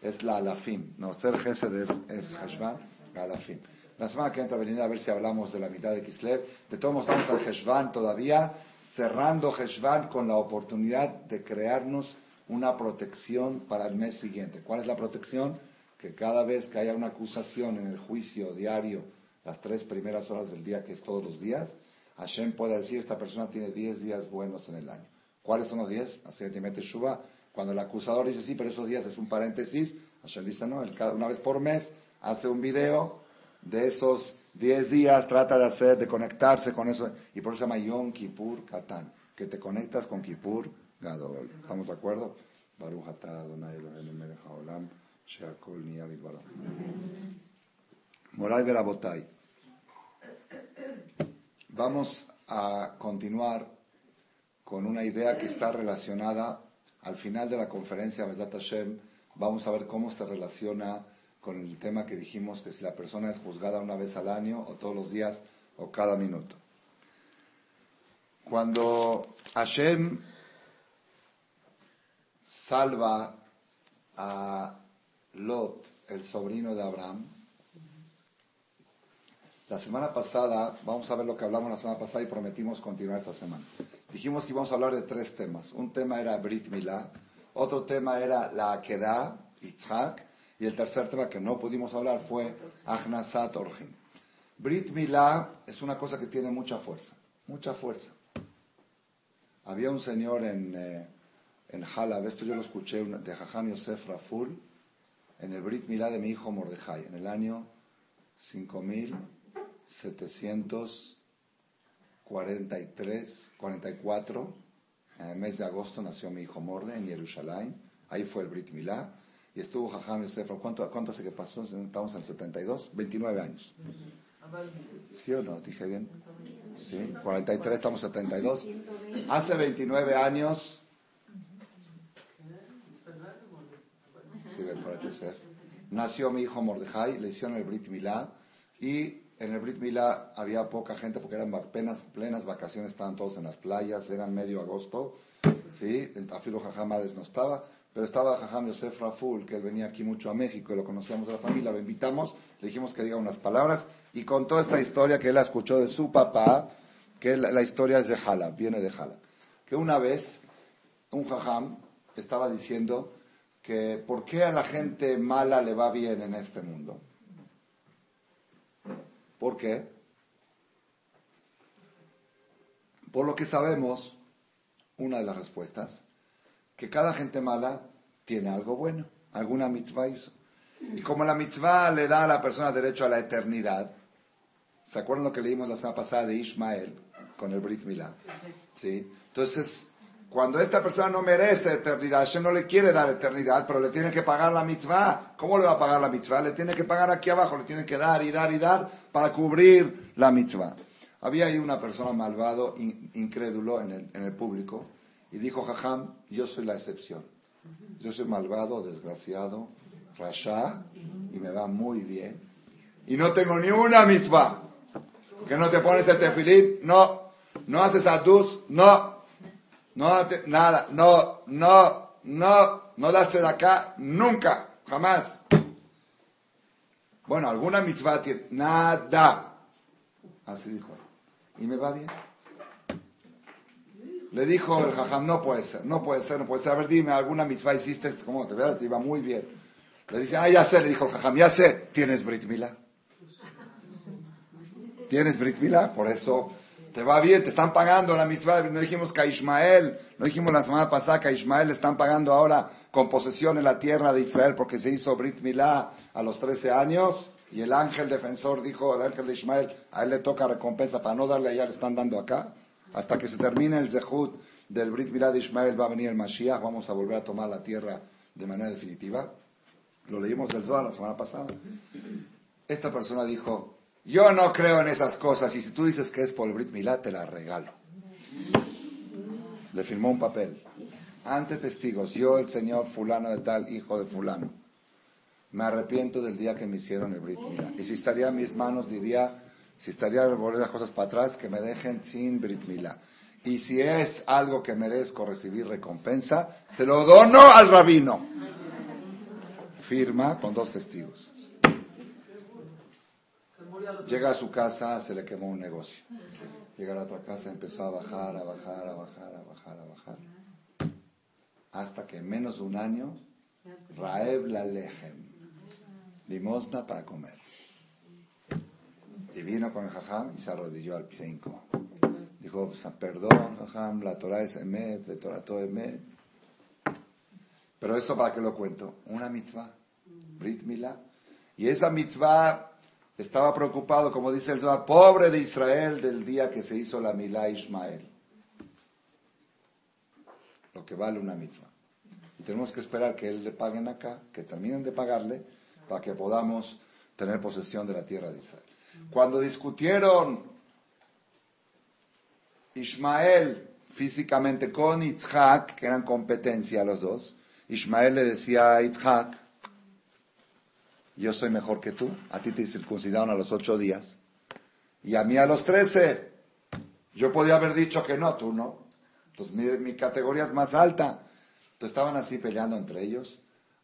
es la alafim, no, ser Gesed es, es Heshvan, la alafim. La semana que entra venir a ver si hablamos de la mitad de Kislev. De todos modos, estamos al Heshvan todavía, cerrando Heshvan con la oportunidad de crearnos una protección para el mes siguiente. ¿Cuál es la protección? Que cada vez que haya una acusación en el juicio diario, las tres primeras horas del día, que es todos los días, Hashem pueda decir, esta persona tiene diez días buenos en el año. ¿Cuáles son los diez? Así que mete Shuba. Cuando el acusador dice, sí, pero esos días es un paréntesis, Hashem dice, no, una vez por mes hace un video de esos 10 días trata de hacer, de conectarse con eso, y por eso se llama Yom Kippur Katan, que te conectas con Kippur Gadol. ¿Estamos de acuerdo? Baruch Adonai melech haolam, she'akol. Moray Verabotay. Vamos a continuar con una idea que está relacionada al final de la conferencia Besat Hashem. Vamos a ver cómo se relaciona con el tema que dijimos que si la persona es juzgada una vez al año o todos los días o cada minuto. Cuando Hashem salva a Lot, el sobrino de Abraham, la semana pasada, vamos a ver lo que hablamos la semana pasada y prometimos continuar esta semana. Dijimos que íbamos a hablar de tres temas. Un tema era Brit Milá, otro tema era la Akedah, Yitzhak, y el tercer tema que no pudimos hablar fue Ahnasat Orjin. Brit Milá es una cosa que tiene mucha fuerza, mucha fuerza. Había un señor en, eh, en Halab, esto yo lo escuché de Jajam Yosef Raful, en el Brit Milá de mi hijo Mordejai, en el año 5000. 743, 44, en el mes de agosto nació mi hijo Morde en Jerusalén. Ahí fue el Brit Milá. Y estuvo Jajam Yosef. ¿Cuánto, ¿Cuánto hace que pasó? Estamos en el 72. 29 años. ¿Sí o no? ¿Dije bien? Sí. 43, estamos en 72. Hace 29 años. Sí, Nació mi hijo Mordejai, le hicieron el Brit Milá y en el Brit Mila había poca gente porque eran plenas, plenas vacaciones, estaban todos en las playas, eran medio agosto, ¿sí? En Tafilo Jajamades no estaba, pero estaba Jajam Yosef Raful, que él venía aquí mucho a México y lo conocíamos de la familia, lo invitamos, le dijimos que diga unas palabras y contó esta historia que él escuchó de su papá, que la, historia es de Jala, viene de Jala, que una vez un Jajam estaba diciendo que por qué a la gente mala le va bien en este mundo. ¿Por qué? Por lo que sabemos, una de las respuestas, que cada gente mala tiene algo bueno, alguna mitzvah hizo. Y como la mitzvah le da a la persona derecho a la eternidad, ¿se acuerdan lo que leímos la semana pasada de Ismael con el Brit Milá? ¿Sí? Entonces, cuando esta persona no merece eternidad, Hashem no le quiere dar eternidad, pero le tiene que pagar la mitzvah. ¿Cómo le va a pagar la mitzvah? Le tiene que pagar aquí abajo, le tiene que dar y dar y dar para cubrir la mitzvah. Había ahí una persona malvado, incrédulo en el, en el público, y dijo, Jajam, yo soy la excepción. Yo soy malvado, desgraciado, rasha, y me va muy bien. Y no tengo ni una mitzvah. Que no te pones el tefilín, no. No haces adus, no no, nada, no, no, no, no das de acá, nunca, jamás. Bueno, alguna mitzvah tiene, nada. Así dijo. Y me va bien. Le dijo el jajam, no puede ser, no puede ser, no puede ser. A ver, dime, ¿alguna mitzvah hiciste? ¿Cómo te ves? Te iba muy bien. Le dice, ah, ya sé, le dijo el jajam, ya sé, tienes Brit Mila. ¿Tienes Brit Mila? Por eso te va bien, te están pagando la mitzvah. No dijimos que a Ismael, no dijimos la semana pasada que a Ismael le están pagando ahora con posesión en la tierra de Israel porque se hizo Brit Milá a los 13 años. Y el ángel defensor dijo, el ángel de Ismael, a él le toca recompensa para no darle allá, le están dando acá. Hasta que se termine el Zehut del Brit Milá de Ismael va a venir el Mashiach, vamos a volver a tomar la tierra de manera definitiva. Lo leímos del Zohar la semana pasada. Esta persona dijo, yo no creo en esas cosas y si tú dices que es por el Brit Milá, te la regalo. Le firmó un papel. Ante testigos, yo el señor fulano de tal, hijo de fulano, me arrepiento del día que me hicieron el Brit Milá. Y si estaría en mis manos, diría, si estaría volver las cosas para atrás, que me dejen sin Brit Milá. Y si es algo que merezco recibir recompensa, se lo dono al rabino. Firma con dos testigos. Llega a su casa, se le quemó un negocio. Llega a la otra casa, empezó a bajar, a bajar, a bajar, a bajar, a bajar. Hasta que en menos de un año, Raeb la lejem, limosna para comer. Y vino con el jajam y se arrodilló al cinco. Dijo, pues, perdón, jajam, la Torah es emet, la Torah todo emet. Pero eso para qué lo cuento? Una mitzvah, Brit Milá. Y esa mitzvah estaba preocupado, como dice el Zohar, pobre de Israel del día que se hizo la Milá Ismael. Lo que vale una mitzvah. Y tenemos que esperar que él le paguen acá, que terminen de pagarle, para que podamos tener posesión de la tierra de Israel. Cuando discutieron Ismael físicamente con Yitzhak, que eran competencia los dos, Ismael le decía a Yitzhak, yo soy mejor que tú, a ti te circuncidaron a los ocho días y a mí a los trece. Yo podía haber dicho que no, tú no. Entonces mi, mi categoría es más alta. Entonces estaban así peleando entre ellos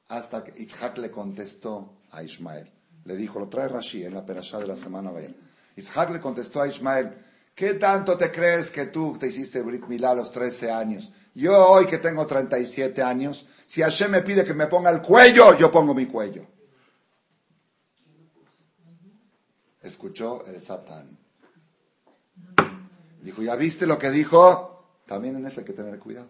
hasta que Isaac le contestó a Ismael. Le dijo, lo trae Rashi en la perashá de la semana de Isaac le contestó a Ismael, ¿qué tanto te crees que tú te hiciste Brit Milá a los 13 años? Yo hoy que tengo 37 años, si Hashem me pide que me ponga el cuello, yo pongo mi cuello. Escuchó el Satán. Dijo, ¿ya viste lo que dijo? También en eso hay que tener cuidado.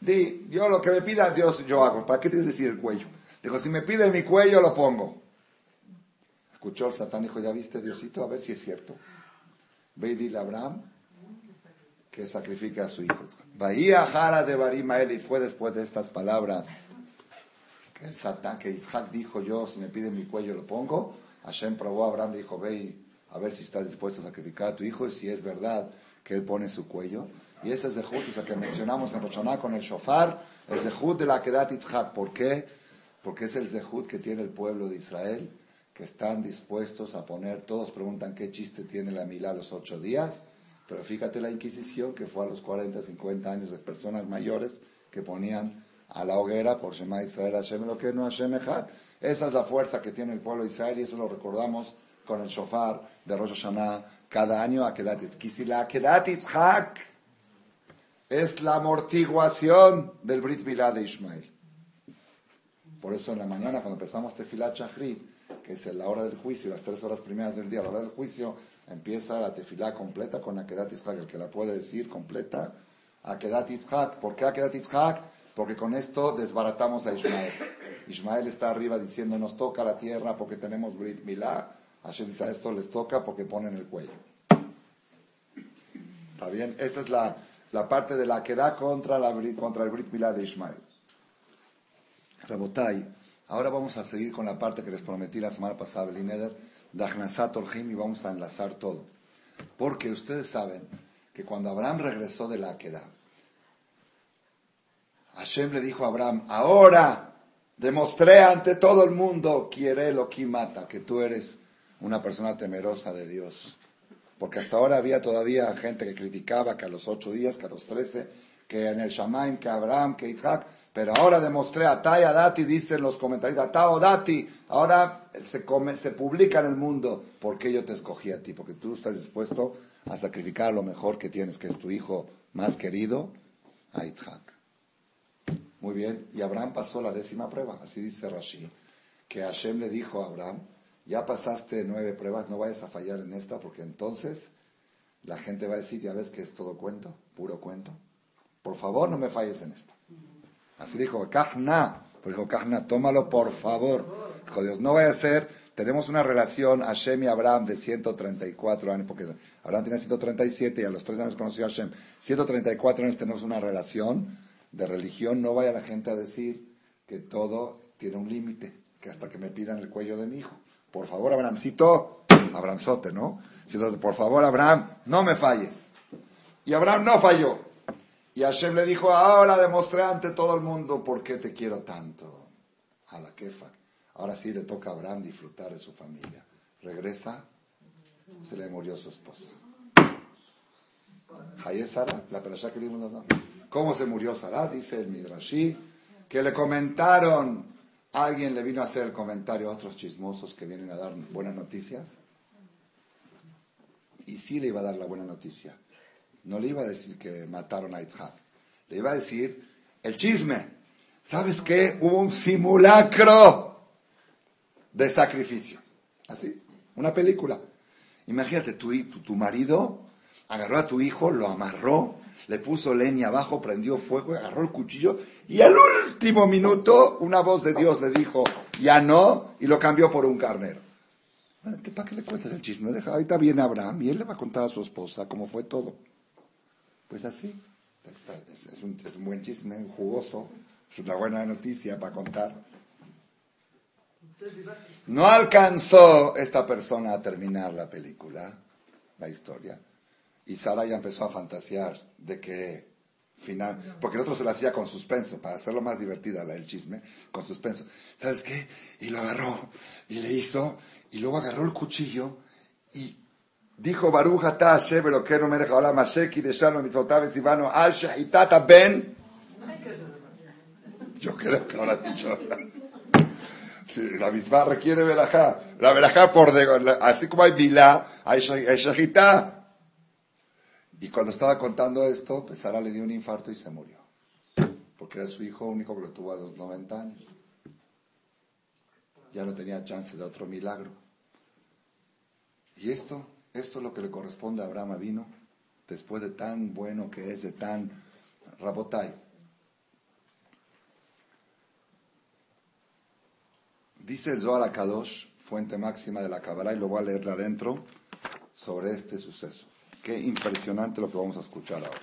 Di, yo lo que me pida Dios, yo hago. ¿Para qué tienes que decir el cuello? Dijo, si me pide mi cuello, lo pongo. Escuchó el Satán, dijo, ¿ya viste Diosito? A ver si es cierto. Ve y dile a Abraham que sacrifique a su hijo. Bahía Jara de Barimael, y fue después de estas palabras que el Satán, que Isaac dijo, yo si me pide mi cuello lo pongo. Hashem probó a Abraham, dijo, ve a ver si estás dispuesto a sacrificar a tu hijo, y si es verdad que él pone su cuello. Y ese Zehut es el que mencionamos en Roshaná con el shofar, el Zehut de la Kedat Yitzhak. ¿Por qué? Porque es el Zehut que tiene el pueblo de Israel, que están dispuestos a poner, todos preguntan qué chiste tiene la Milá los ocho días, pero fíjate la Inquisición, que fue a los 40, 50 años de personas mayores que ponían a la hoguera por Shema Israel Hashem lo que no Hashem Echad. Esa es la fuerza que tiene el pueblo de Israel y eso lo recordamos con el shofar de Rosh Hashanah cada año a es la amortiguación del Brit Milá de Ismael. Por eso en la mañana, cuando empezamos Tefilat Shachrit, que es la hora del juicio, las tres horas primeras del día, la hora del juicio, empieza la Tefilá completa con Akedat Yitzhak, el que la puede decir completa, Akedat Yitzhak. ¿Por qué Akedat Yitzhak? Porque con esto desbaratamos a Ismael. Ismael está arriba diciendo, nos toca la tierra porque tenemos Brit Milá. Hashem dice, a esto les toca porque ponen el cuello. ¿Está bien? Esa es la, la parte de la que da contra, contra el Brit Milá de Ismael. Rabotai, ahora vamos a seguir con la parte que les prometí la semana pasada, el Ineder, de Ahnasat Orjim, y vamos a enlazar todo. Porque ustedes saben que cuando Abraham regresó de la Aquedá, Hashem le dijo a Abraham, ahora demostré ante todo el mundo, quiere lo que mata, que tú eres una persona temerosa de Dios. Porque hasta ahora había todavía gente que criticaba que a los ocho días, que a los trece, que en el Shamaim, que Abraham, que Isaac. Pero ahora demostré a Taya Dati, dicen los comentarios, Tao Dati, ahora se, se publica en el mundo porque yo te escogí a ti, porque tú estás dispuesto a sacrificar lo mejor que tienes, que es tu hijo más querido, a. Muy bien, y Abraham pasó la décima prueba, así dice Rashi, que Hashem le dijo a Abraham, ya pasaste nueve pruebas, no vayas a fallar en esta, porque entonces la gente va a decir, ya ves que es todo cuento, puro cuento. Por favor, no me falles en esta. Así dijo, Kahna, pues dijo Kahna, tómalo por favor. Dijo Dios, no vaya a ser, tenemos una relación Hashem y Abraham de 134 años, porque Abraham tenía 137 y a los tres años conoció a Hashem. 134 años tenemos una relación de religión, no vaya la gente a decir que todo tiene un límite, que hasta que me pidan el cuello de mi hijo. Por favor, Abrahamcito, Abrahamzote, ¿no? Por favor, Abraham, no me falles. Y Abraham no falló. Y Hashem le dijo, ahora demostré ante todo el mundo por qué te quiero tanto. A la quefa. Ahora sí le toca a Abraham disfrutar de su familia. Regresa, se le murió su esposa. Ahí es Sara, la perashá que dimos ¿Cómo se murió Sara? Dice el Midrashi, que le comentaron Alguien le vino a hacer el comentario a otros chismosos que vienen a dar buenas noticias. Y sí le iba a dar la buena noticia. No le iba a decir que mataron a Itzhak. Le iba a decir el chisme. ¿Sabes qué? Hubo un simulacro de sacrificio. Así, una película. Imagínate, tu, tu, tu marido agarró a tu hijo, lo amarró, le puso leña abajo, prendió fuego, agarró el cuchillo y al último minuto una voz de Dios le dijo, ya no, y lo cambió por un carnero. ¿Para qué le cuentas el chisme? Deja, ahorita viene Abraham y él le va a contar a su esposa cómo fue todo. Pues así, es, un, es un buen chisme, jugoso, es una buena noticia para contar. No alcanzó esta persona a terminar la película, la historia. Y Sara ya empezó a fantasear de que final, porque el otro se lo hacía con suspenso, para hacerlo más divertida el chisme, con suspenso. ¿Sabes qué? Y lo agarró, y le hizo, y luego agarró el cuchillo, y Dijo Baruch Ata Hashem Elokeinu Melech Haolam Asheki Deshanu Mitzvotav Esivano Al Shehitata Ben Yo creo que ahora ha dicho Sí, la misma requiere verajá. La verajá por de, así como hay milá, hay shahitá. Y cuando estaba contando esto, pues le dio un infarto y se murió. Porque era su hijo único que lo tuvo a los 90 años. Ya no tenía chance de otro milagro. Y esto, esto es lo que le corresponde a Abraham vino después de tan bueno que es, de tan rabotai. Dice el Zohar Kadosh, fuente máxima de la Kabbalah, y lo voy a leer adentro, sobre este suceso. Qué impresionante lo que vamos a escuchar ahora.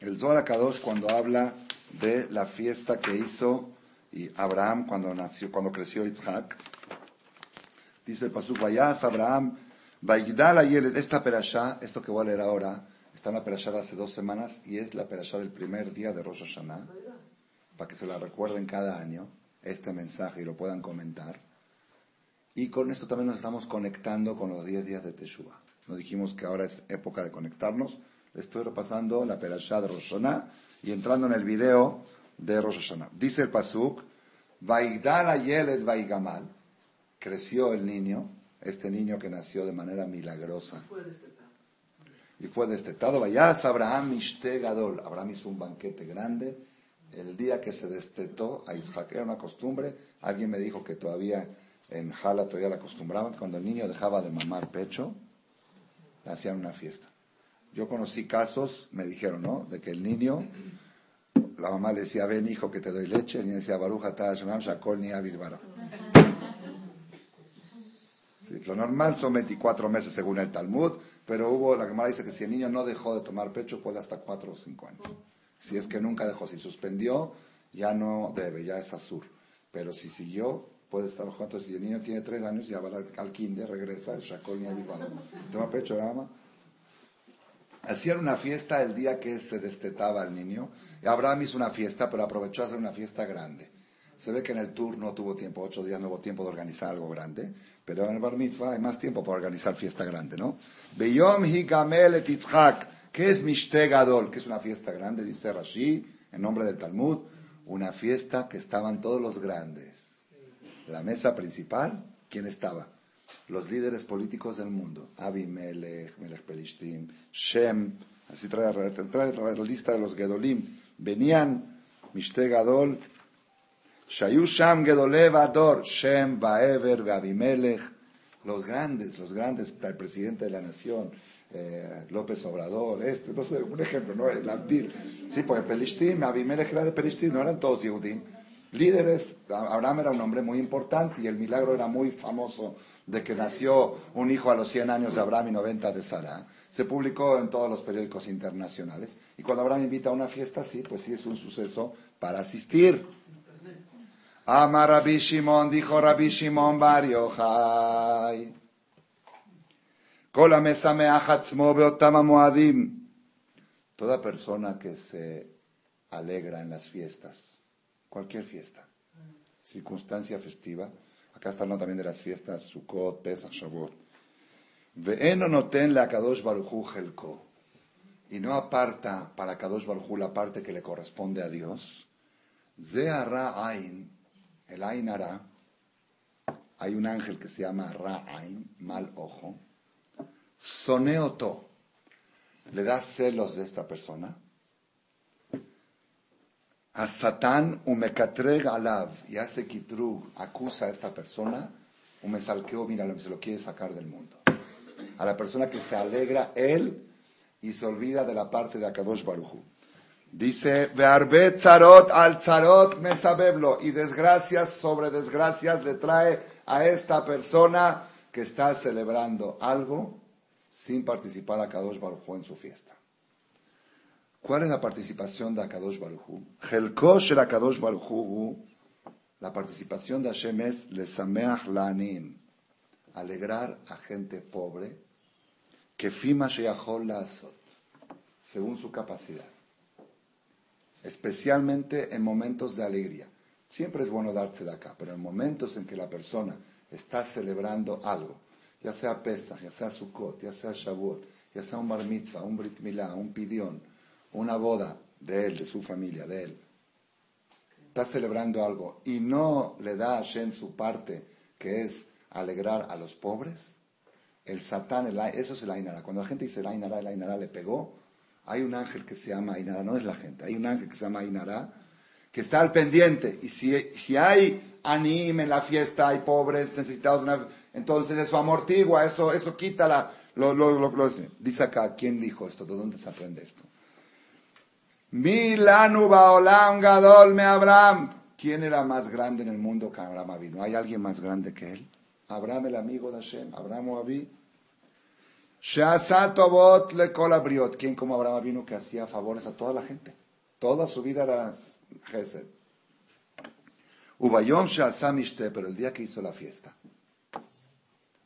El Zohar Kadosh cuando habla de la fiesta que hizo y Abraham cuando nació, cuando creció Yitzhak, dice el pasuk, vayas Abraham, Vaigdal Ayeled, esta perashá, esto que voy a leer ahora, Está en la perashá hace dos semanas y es la perashá del primer día de Rosh Hashanah, para que se la recuerden cada año, este mensaje, y lo puedan comentar. Y con esto también nos estamos conectando con los 10 días de Teshuvah. Nos dijimos que ahora es época de conectarnos. Estoy repasando la perashá de Rosh Hashanah y entrando en el video de Rosh Hashanah. Dice el pasuk, Vaigdal Ayelet Vaigamal. Creció el niño, este niño que nació de manera milagrosa y fue destetado. Vayas Abraham Gadol. Abraham hizo un banquete grande. El día que se destetó a Isaac, era una costumbre. Alguien me dijo que todavía en Jala todavía la acostumbraban. Cuando el niño dejaba de mamar pecho, le hacían una fiesta. Yo conocí casos, me dijeron, ¿no? De que el niño, la mamá le decía, ven hijo que te doy leche. El niño decía, Baruja Shakol ni lo normal son 24 meses según el Talmud, pero hubo, la Gemara dice que si el niño no dejó de tomar pecho, puede hasta 4 o 5 años. Si es que nunca dejó, si suspendió, ya no debe, ya es azur. Pero si siguió, puede estar junto. Si el niño tiene 3 años, ya va al, kinder, regresa, el shakol ni toma pecho, ama. Hacían una fiesta el día que se destetaba el niño. Abraham hizo una fiesta, pero aprovechó a hacer una fiesta grande. Se ve que en el tour no tuvo tiempo, ocho días no hubo tiempo de organizar algo grande. Pero en el bar mitzvah hay más tiempo para organizar fiesta grande, ¿no? Beyom higamel et ¿Qué es Mishte Gadol? Que es una fiesta grande, dice Rashi, en nombre del Talmud. Una fiesta que estaban todos los grandes. La mesa principal, ¿quién estaba? Los líderes políticos del mundo. Abimelech, Melech Pelishtim, Shem. Así trae, trae la lista de los Gedolim. Venían Mishte Gadol, Shayusham Gedolev Ador, Shem, Baever, Abimelech, los grandes, los grandes, el presidente de la nación, eh, López Obrador, este, no sé, un ejemplo, ¿no? El Abdil. Sí, porque Pelishtim, Abimelech era de Pelishtim, no eran todos Yehudim. Líderes, Abraham era un hombre muy importante y el milagro era muy famoso de que nació un hijo a los 100 años de Abraham y 90 de Sara. Se publicó en todos los periódicos internacionales. Y cuando Abraham invita a una fiesta, sí, pues sí es un suceso para asistir. Ama Rabbi Shimon, dijo Rabbi Shimon Bar Yochai. Toda persona que se alegra en las fiestas, cualquier fiesta, circunstancia festiva, acá está hablando también de las fiestas Sukkot, Pesach, Shavuot. Noten la Kadosh Baruchu Helko. Y no aparta para Kadosh Baruchu la parte que le corresponde a Dios. Ze Ain el Ain hay un ángel que se llama Ra'ain, mal ojo, soneoto, le da celos de esta persona. A Satán umekatreg alav, y hace kitrug, acusa a esta persona, umesalqueo, mira, lo que se lo quiere sacar del mundo. A la persona que se alegra él y se olvida de la parte de Akadosh Baruchu. Dice, Vearbet Tzarot al Tzarot mesabeblo. Y desgracias sobre desgracias le trae a esta persona que está celebrando algo sin participar a Kadosh Baruj en su fiesta. ¿Cuál es la participación de Akadosh Baruj Helkosh el Akadosh Baruj la participación de Hashem es lesameach lanim, alegrar a gente pobre, que fima sheyachol asot, según su capacidad especialmente en momentos de alegría. Siempre es bueno darse de acá, pero en momentos en que la persona está celebrando algo, ya sea Pesach, ya sea Sukkot, ya sea Shavuot, ya sea un bar mitzvah, un brit milá, un pidión, una boda de él, de su familia, de él, está celebrando algo y no le da a Shem su parte, que es alegrar a los pobres, el Satán, eso es el Ainara. Cuando la gente dice el Ainara, el Ainara le pegó, hay un ángel que se llama Ainara, no es la gente, hay un ángel que se llama Ainara, que está al pendiente. Y si, si hay anime en la fiesta, hay pobres necesitados, entonces eso amortigua, eso, eso quita la... Lo, lo, dice acá, ¿quién dijo esto? ¿De dónde se aprende esto? Milanu Baolam Gadol me Abraham. ¿Quién era más grande en el mundo que Abraham vino? ¿Hay alguien más grande que él? Abraham el amigo de Hashem, Abraham Abi. Shasatobot le colabriot. ¿Quién como Abraham vino que hacía favores a toda la gente? Toda su vida era Gesed. Ubayom Shasamishte, pero el día que hizo la fiesta.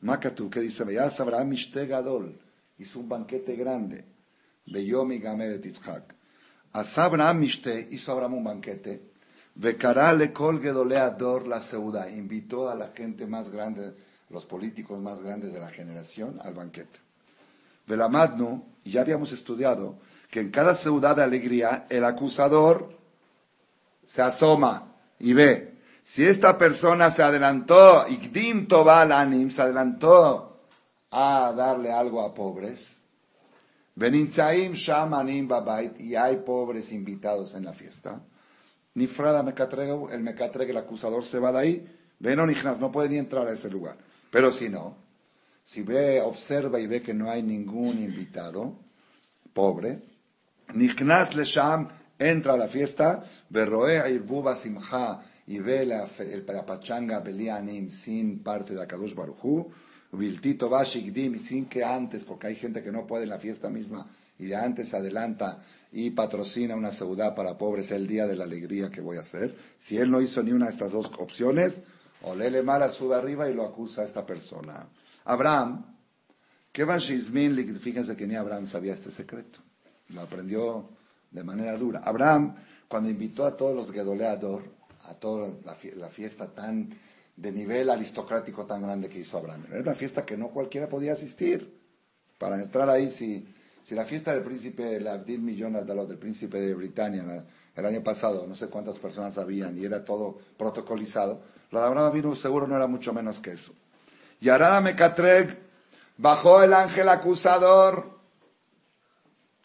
Makatu, que dice, Veyas Abraham Mishte Gadol. Hizo un banquete grande. Beyomi Gamer Titzhak. Abraham Mishte, hizo Abraham un banquete. Vekarale Kol Gedoleador la Seuda. Invitó a la gente más grande, los políticos más grandes de la generación, al banquete. Velamadnu, y ya habíamos estudiado, que en cada ciudad de alegría el acusador se asoma y ve. Si esta persona se adelantó, Igdim Tobal se adelantó a darle algo a pobres, Benintzaim Shamanim Babait, y hay pobres invitados en la fiesta. Nifrada Mekatregu, el Mekatreg, el acusador, se va de ahí. Ven no puede ni entrar a ese lugar. Pero si no, si ve, observa y ve que no hay ningún invitado, pobre, Nichnas Lesham entra a la fiesta, Berroe Irbuba Simcha, y ve la pachanga Belianim sin parte de Akadosh Baruchu, Viltito Bashikdim, sin que antes, porque hay gente que no puede en la fiesta misma, y de antes adelanta y patrocina una ciudad para pobres el día de la alegría que voy a hacer. Si él no hizo ni una de estas dos opciones, o lele mala sube arriba y lo acusa a esta persona. Abraham, Kevan Shizmin, fíjense que ni Abraham sabía este secreto. Lo aprendió de manera dura. Abraham, cuando invitó a todos los Gedoleador, a toda la fiesta tan de nivel aristocrático tan grande que hizo Abraham, era una fiesta que no cualquiera podía asistir. Para entrar ahí, si, si la fiesta del príncipe, el Abdil Millón del príncipe de Britania, el año pasado, no sé cuántas personas habían y era todo protocolizado, lo de Abraham vino seguro no era mucho menos que eso. Y Arada Mecatreg bajó el ángel acusador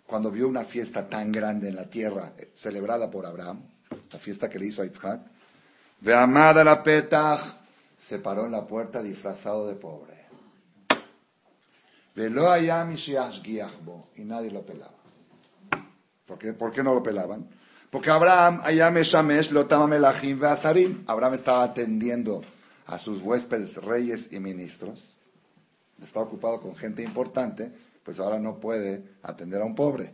cuando vio una fiesta tan grande en la tierra eh, celebrada por Abraham, la fiesta que le hizo a Isaac. Ve amada la petach, se paró en la puerta disfrazado de pobre. Velo y nadie lo pelaba. ¿Por qué, ¿Por qué no lo pelaban? Porque Abraham, Ayame Shamesh, Lotamelachim Asarim. Abraham estaba atendiendo a sus huéspedes, reyes y ministros, está ocupado con gente importante, pues ahora no puede atender a un pobre.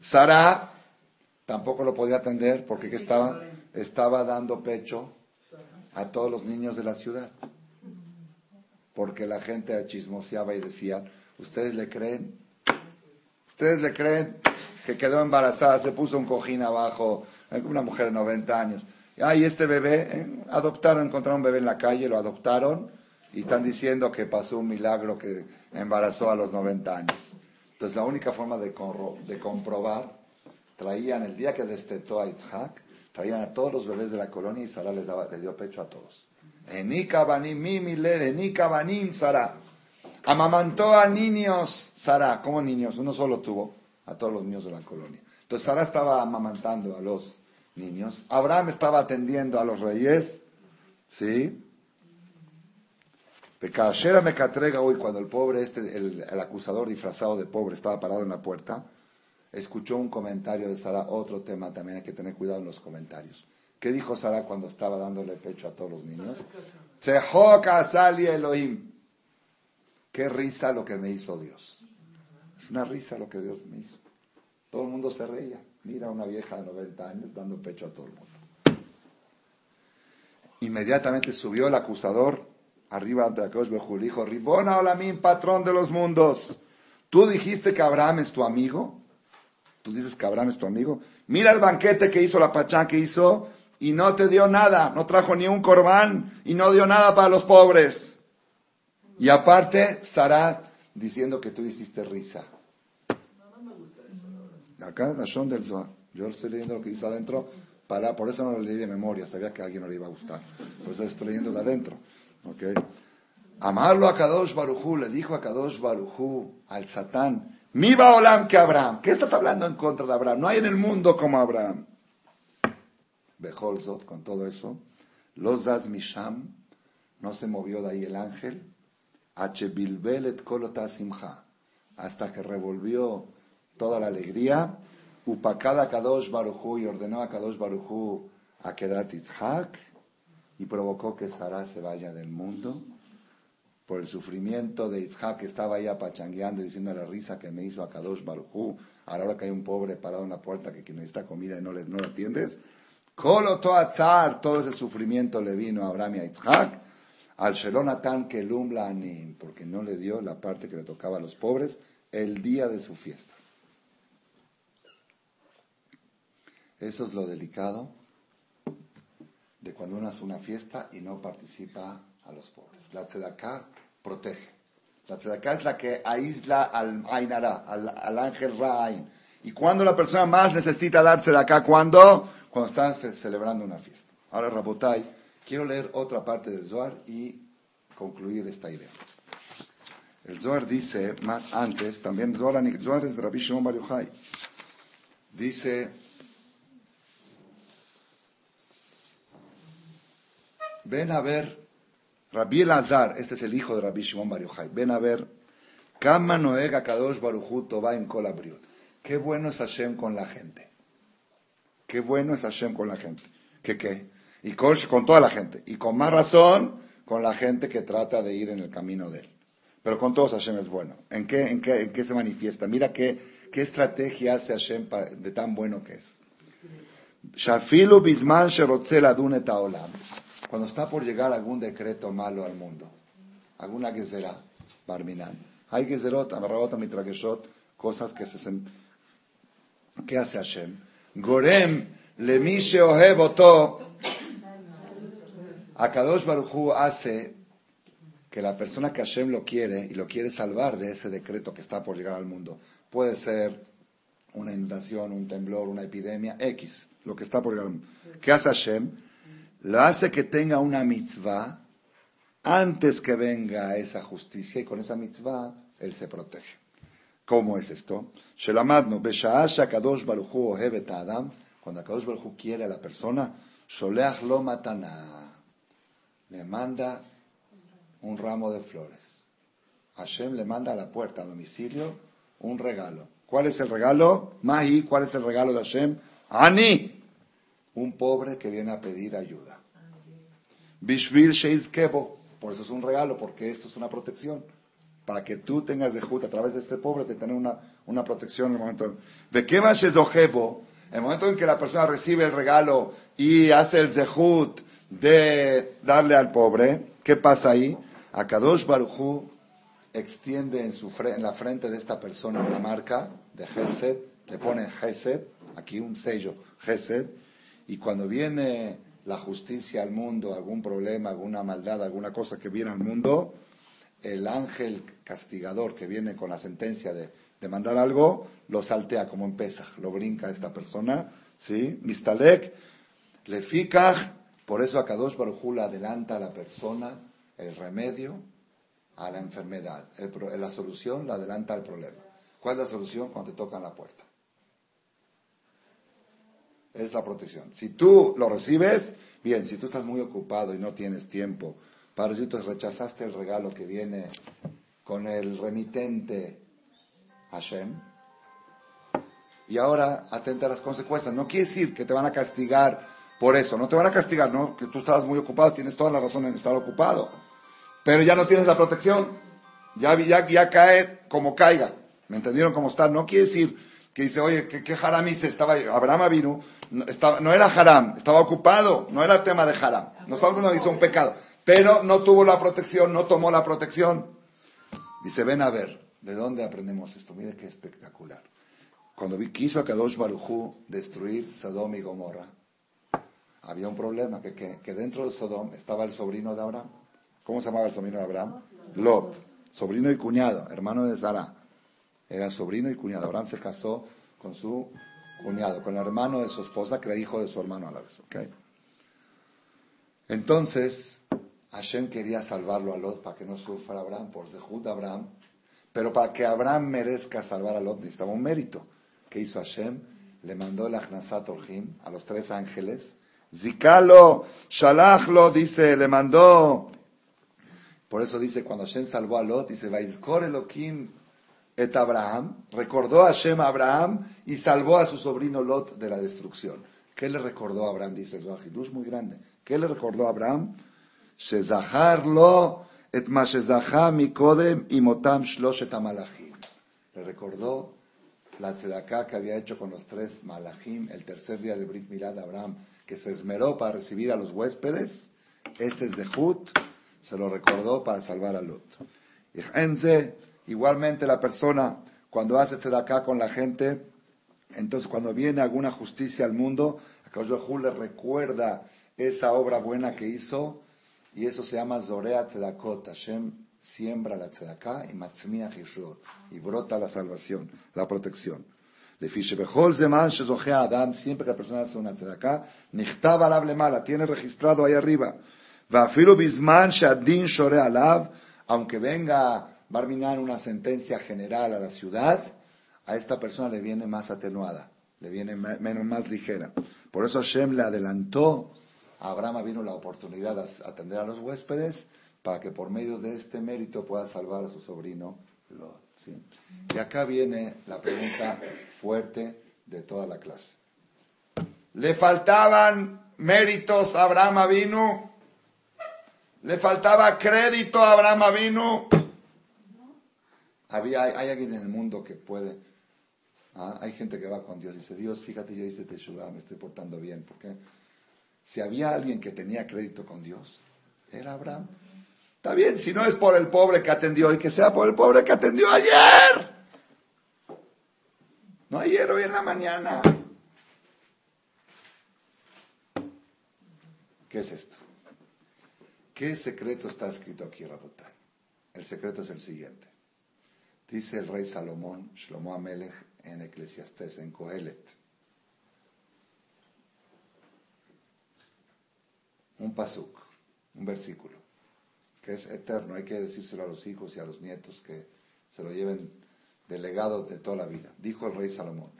Sara tampoco lo podía atender porque estaba, estaba dando pecho a todos los niños de la ciudad. Porque la gente chismoseaba y decía, ¿ustedes le creen? ¿Ustedes le creen que quedó embarazada, se puso un cojín abajo, una mujer de 90 años? Ay, este bebé, eh, adoptaron, encontraron un bebé en la calle, lo adoptaron y están diciendo que pasó un milagro que embarazó a los 90 años. Entonces, la única forma de, de comprobar, traían el día que destetó a Itzhak, traían a todos los bebés de la colonia y Sara les, dio pecho a todos. Enika banim enika banim Sara. Amamantó a niños Sara. ¿Cómo niños? Uno solo tuvo a todos los niños de la colonia. Entonces Sara estaba amamantando a los niños. Abraham estaba atendiendo a los reyes, ¿sí? Pekashera me catrega hoy, cuando el pobre, este, el, acusador disfrazado de pobre estaba parado en la puerta, escuchó un comentario de Sara, otro tema también hay que tener cuidado en los comentarios. ¿Qué dijo Sara cuando estaba dándole pecho a todos los niños? Sali Elohim. Qué risa lo que me hizo Dios. Es una risa lo que Dios me hizo. Todo el mundo se reía. Mira una vieja de 90 años dando pecho a todo el mundo. Inmediatamente subió el acusador arriba ante Akadosh y dijo, Ribona Olamín, patrón de los mundos. ¿Tú dijiste que Abraham es tu amigo? ¿Tú dices que Abraham es tu amigo? Mira el banquete que hizo, la pachán que hizo. y no te dio nada, no trajo ni un corbán y no dio nada para los pobres. Y aparte, Sarat diciendo que tú hiciste risa. Acá, la Shon del Zohar. Yo estoy leyendo lo que dice adentro, para, por eso no lo leí de memoria, sabía que a alguien no le iba a gustar. Por eso estoy leyendo de adentro. ¿okay? Amarlo a Kadosh Barujú, le dijo a Kadosh Barujú, al Satán, mi Olam que Abraham. ¿Qué estás hablando en contra de Abraham? No hay en el mundo como Abraham. Beholzot, con todo eso, los das Misham, no se movió de ahí el ángel, hasta que revolvió toda la alegría, upakada Kadosh Barujú y ordenó a Kadosh Barujú a quedar Yitzhak y provocó que Sara se vaya del mundo por el sufrimiento de Yitzhak que estaba ahí apachangueando y diciendo la risa que me hizo a Kadosh Barujú a la hora que hay un pobre parado en la puerta que, necesita comida y no le, no lo atiendes. todo ese sufrimiento le vino a Abraham y a Yitzhak al Shelonatan que Anim, porque no le dio la parte que le tocaba a los pobres el día de su fiesta. Eso es lo delicado de cuando uno hace una fiesta y no participa a los pobres. La tzedaká protege. La tzedaká es la que aísla al Ainara, al, ángel Ra'ain. ¿Y cuando la persona más necesita dar tzedaká? ¿Cuándo? Cuando está celebrando una fiesta. Ahora, Rabotai, quiero leer otra parte del Zohar y concluir esta idea. El Zohar dice, más antes, también Zohar, Zohar es de Rabbi Shimon Bar. Dice, ven a ver, Rabbi Elazar, este es el hijo de Rabbi Shimon Bar Yochai, ven a ver, Kama Noega Kadosh Baruchu Toba en Kolabriut. Qué bueno es Hashem con la gente. Qué bueno es Hashem con la gente. ¿Qué qué? Y con, con toda la gente. Y con más razón con la gente que trata de ir en el camino de él. Pero con todos Hashem es bueno. ¿En qué, en qué, en qué se manifiesta? Mira qué, qué estrategia hace Hashem de tan bueno que es. Shafilu bisman Cuando está por llegar algún decreto malo al mundo, alguna que será, barminan. Hay que serot, amarrabot, mitrageshot, cosas que se ¿Qué hace Hashem? Gorem le oheboto Akadosh Barujú hace que la persona que Hashem lo quiere y lo quiere salvar de ese decreto que está por llegar al mundo, puede ser una inundación, un temblor, una epidemia, X, lo que está por llegar al mundo. ¿Qué hace Hashem? Lo hace que tenga una mitzvah antes que venga esa justicia y con esa mitzvah él se protege. ¿Cómo es esto? Shelamadnu, Kadosh Baruchu Adam, cuando Kadosh Baruchu quiere a la persona, lo matana le manda un ramo de flores. Hashem le manda a la puerta, a domicilio, un regalo. ¿Cuál es el regalo? Mahi, ¿cuál es el regalo de Hashem? Ani, un pobre que viene a pedir ayuda. Bishvil Sheiz Kebo, por eso es un regalo, porque esto es una protección. Para que tú tengas de a través de este pobre, te tener una, una protección en el momento. ¿De qué más es En el momento en que la persona recibe el regalo y hace el zehut de darle al pobre, ¿qué pasa ahí? Akadosh Baruchu extiende en, su en la frente de esta persona una marca de Gesed, le pone Gesed, aquí un sello, Gesed, y cuando viene la justicia al mundo, algún problema, alguna maldad, alguna cosa que viene al mundo, el ángel castigador que viene con la sentencia de, de mandar algo, lo saltea como en lo brinca esta persona, ¿sí? Mistalek, le por eso Akadosh Barujú le adelanta a la persona el remedio a la enfermedad. la solución la adelanta al problema. ¿Cuál es la solución? Cuando te tocan la puerta. Es la protección. Si tú lo recibes, bien, si tú estás muy ocupado y no tienes tiempo, para tú rechazaste el regalo que viene con el remitente Hashem, y ahora atenta a las consecuencias. No quiere decir que te van a castigar por eso. No te van a castigar, ¿no? Que tú estabas muy ocupado, tienes toda la razón en estar ocupado. Pero ya no tienes la protección. Ya, ya, ya cae como caiga. ¿Me entendieron cómo está? No quiere decir que dice, oye, ¿qué, qué haram hice? Estaba, Abraham vino, no, estaba, no era haram, estaba ocupado, no era el tema de haram. No estamos no hizo un pecado. Pero no tuvo la protección, no tomó la protección. Dice, ven a ver, ¿de dónde aprendemos esto? Mire qué espectacular. Cuando quiso a Kadosh Barujú destruir Sodom y Gomorra, había un problema, que, que, que dentro de Sodom estaba el sobrino de Abraham. ¿Cómo se llamaba el sobrino de Abraham? Lot, sobrino y cuñado, hermano de Sara. Era sobrino y cuñado. Abraham se casó con su cuñado, con el hermano de su esposa, que era hijo de su hermano a la vez. ¿okay? Entonces, Hashem quería salvarlo a Lot para que no sufra Abraham, por Zehut Abraham. Pero para que Abraham merezca salvar a Lot necesitaba un mérito. ¿Qué hizo Hashem? Le mandó el Achnasat Orhim a los tres ángeles. Zikalo, Shalachlo, dice, le mandó. Por eso dice, cuando Hashem salvó a Lot, dice, Vaizkor Elohim et Abraham, recordó a Hashem a Abraham y salvó a su sobrino Lot de la destrucción. ¿Qué le recordó a Abraham? Dice es muy grande. ¿Qué le recordó a Abraham? lo et mikodem imotam shloshet amalachim. Le recordó la tzedaká que había hecho con los tres malachim el tercer día del Brit Milá de Abraham, que se esmeró para recibir a los huéspedes. Ese Zehut se lo recordó para salvar a Lot. Igualmente la persona cuando hace tzedaká con la gente, entonces cuando viene alguna justicia al mundo, a le recuerda esa obra buena que hizo y eso se llama Zorea Tzedakot. Hashem siembra la tzedaká y matzmiach y brota la salvación, la protección. zeman Adam, siempre que la persona hace una tzedaká, nichtaba la mala, tiene registrado ahí arriba. Vafilu bisman shadin shore alav, aunque venga Barminan una sentencia general a la ciudad, a esta persona le viene más atenuada, le viene menos más ligera. Por eso Hashem le adelantó a Abraham vino la oportunidad de atender a los huéspedes para que por medio de este mérito pueda salvar a su sobrino Lot. Y acá viene la pregunta fuerte de toda la clase. ¿Le faltaban méritos a Abraham vino? ¿Le faltaba crédito a Abraham vino? Había, hay, alguien en el mundo que puede. ¿ah? Hay gente que va con Dios y dice: Dios, fíjate, yo hice Teshuvah, me estoy portando bien. porque Si había alguien que tenía crédito con Dios, era Abraham. Está bien, si no es por el pobre que atendió y que sea por el pobre que atendió ayer. No ayer, hoy en la mañana. ¿Qué es esto? ¿Qué secreto está escrito aquí, Rabotay? El secreto es el siguiente. Dice el rey Salomón, Shlomo Amelech, en Eclesiastés, en Coelet. Un pasuk, un versículo, que es eterno. Hay que decírselo a los hijos y a los nietos que se lo lleven de legado de toda la vida. Dijo el rey Salomón,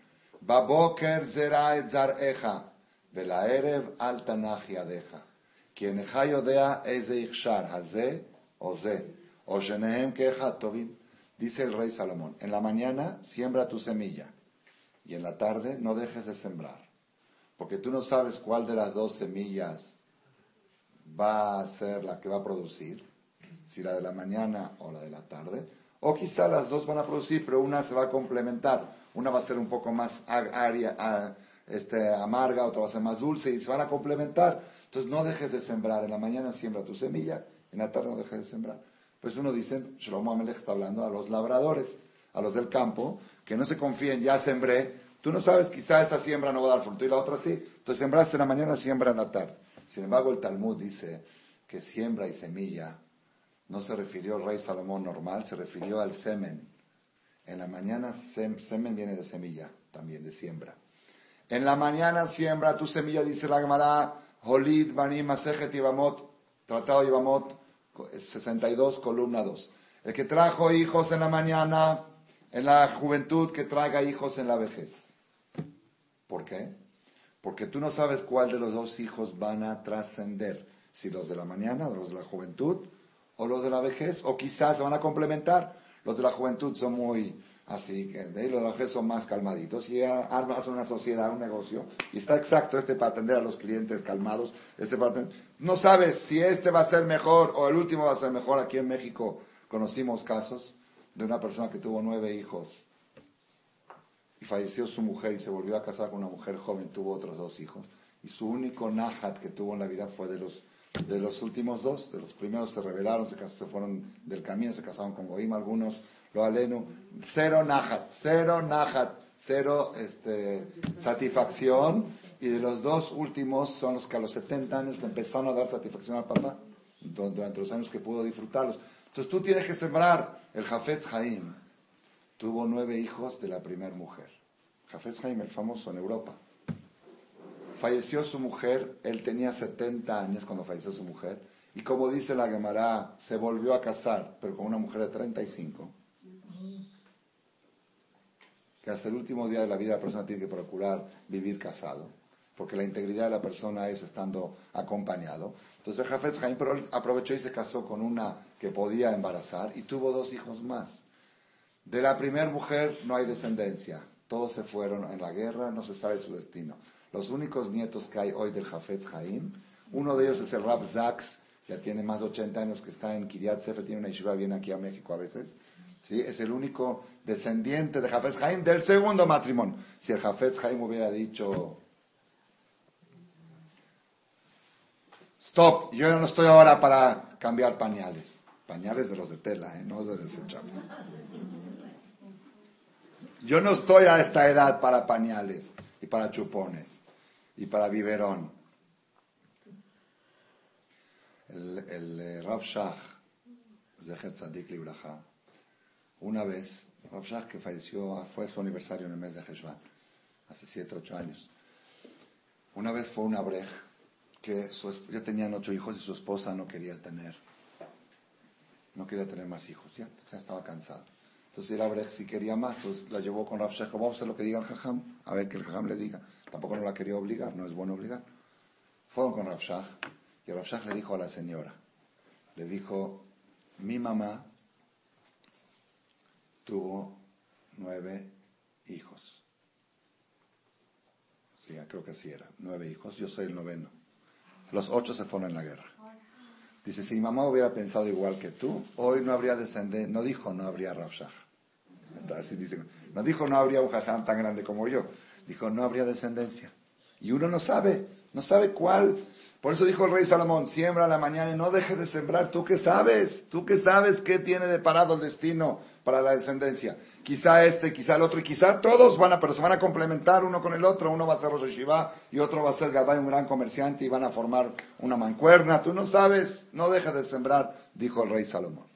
Baboker zera et zar eja, erev al yadeja. Quien eja yodea eze ichshar, haze o ze, o shenehem keja tovim. Dice el rey Salomón, en la mañana siembra tu semilla y en la tarde no dejes de sembrar, porque tú no sabes cuál de las dos semillas va a ser la que va a producir, si la de la mañana o la de la tarde, o quizá las dos van a producir, pero una se va a complementar, una va a ser un poco más este, amarga, otra va a ser más dulce y se van a complementar. Entonces no dejes de sembrar, en la mañana siembra tu semilla, en la tarde no dejes de sembrar. Pues uno dice, Shlomo Amelech está hablando a los labradores, a los del campo, que no se confíen, ya sembré, tú no sabes, quizá esta siembra no va a dar fruto y la otra sí, entonces sembraste en la mañana, siembra en la tarde. Sin embargo, el Talmud dice que siembra y semilla no se refirió al rey Salomón normal, se refirió al semen. En la mañana semen viene de semilla, también de siembra. En la mañana siembra tu semilla, dice la Gemara, Holid, Banim, Masejet, Ibamot, Tratado Ibamot, 62, columna 2. El que trajo hijos en la mañana, en la juventud, que traiga hijos en la vejez. ¿Por qué? Porque tú no sabes cuál de los dos hijos van a trascender. Si los de la mañana, los de la juventud, o los de la vejez, o quizás se van a complementar. Los de la juventud son muy así, que de los de la vejez son más calmaditos y armas una sociedad, un negocio. Y está exacto este para atender a los clientes calmados, este para no sabes si este va a ser mejor o el último va a ser mejor. Aquí en México conocimos casos de una persona que tuvo nueve hijos y falleció su mujer y se volvió a casar con una mujer joven, tuvo otros dos hijos. Y su único nahat que tuvo en la vida fue de los, de los últimos dos. De los primeros se rebelaron, se, se fueron del camino, se casaron con Goim, algunos lo aleno. Cero nahat, cero nahat, cero este, satisfacción Y de los dos últimos son los que a los 70 años le empezaron a dar satisfacción al papá, durante los años que pudo disfrutarlos. Entonces tú tienes que sembrar. El Jafetz Haim tuvo nueve hijos de la primera mujer. Jafetz Haim, el famoso en Europa. Falleció su mujer, él tenía 70 años cuando falleció su mujer, y como dice la Gemara, se volvió a casar, pero con una mujer de 35 que hasta el último día de la vida la persona tiene que procurar vivir casado, porque la integridad de la persona es estando acompañado. Entonces Jafetz Haim aprovechó y se casó con una que podía embarazar y tuvo dos hijos más. De la primera mujer no hay descendencia, todos se fueron en la guerra, no se sabe su destino. Los únicos nietos que hay hoy del Jafetz Haim, uno de ellos es el Rab Zaks, ya tiene más de 80 años que está en Kiryat Sefer, tiene una yeshiva, viene aquí a México a veces. ¿sí? Es el único descendiente de Jafetz Haim del segundo matrimonio. Si el Jafetz Haim hubiera dicho, stop, yo no estoy ahora para cambiar pañales. Pañales de los de tela, ¿eh? no de desechables. Yo no estoy a esta edad para pañales y para chupones y para biberón. El, el eh, Rav Shach, Zecher Tzadik Libraja, una vez Rav Shach, que falleció, fue su aniversario en el mes de Heshvan, hace 7, 8 años. Una vez fue una brej que su, ya tenían ocho hijos y su esposa no quería tener, no quería tener más hijos, ya, estaba cansada. Entonces era brej si quería más, pues la llevó con Rav Shach, vamos a lo que diga el Jajam, a ver que el Jajam le diga. Tampoco no la quería obligar, no es bueno obligar. Fueron con Rav y Rav Shach le dijo a la señora, le dijo, mi mamá tuvo nueve hijos. Sí, creo que así era, nueve hijos, yo soy el noveno. Los ocho se fueron en la guerra. Dice, si mi mamá hubiera pensado igual que tú, hoy no habría descendencia, no dijo no habría Rafshah. Así dice, no dijo no habría un jajam tan grande como yo, dijo no habría descendencia. Y uno no sabe, no sabe cuál por eso dijo el rey Salomón, siembra la mañana y no dejes de sembrar. ¿Tú qué sabes? ¿Tú qué sabes qué tiene de parado el destino para la descendencia? Quizá este, quizá el otro, y quizá todos van a, pero se van a complementar uno con el otro. Uno va a ser Rosh Shiva y otro va a ser Gabay, un gran comerciante, y van a formar una mancuerna. Tú no sabes, no dejes de sembrar, dijo el rey Salomón.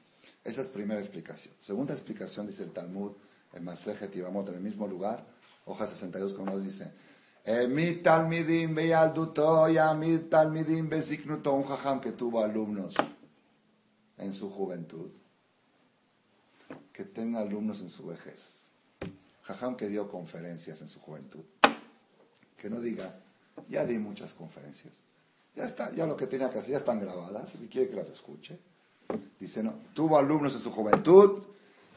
Esa es primera explicación. Segunda explicación, dice el Talmud, el Masejet Tivamot, en el mismo lugar, hoja 62, como nos dice, mi talmidim ya mi talmidim besiknuto, un jajam que tuvo alumnos en su juventud, que tenga alumnos en su vejez. Jajam que dio conferencias en su juventud. Que no diga, ya di muchas conferencias. Ya está, ya lo que tenía que hacer, ya están grabadas, y quiere que las escuche. Dice, no, tuvo alumnos en su juventud,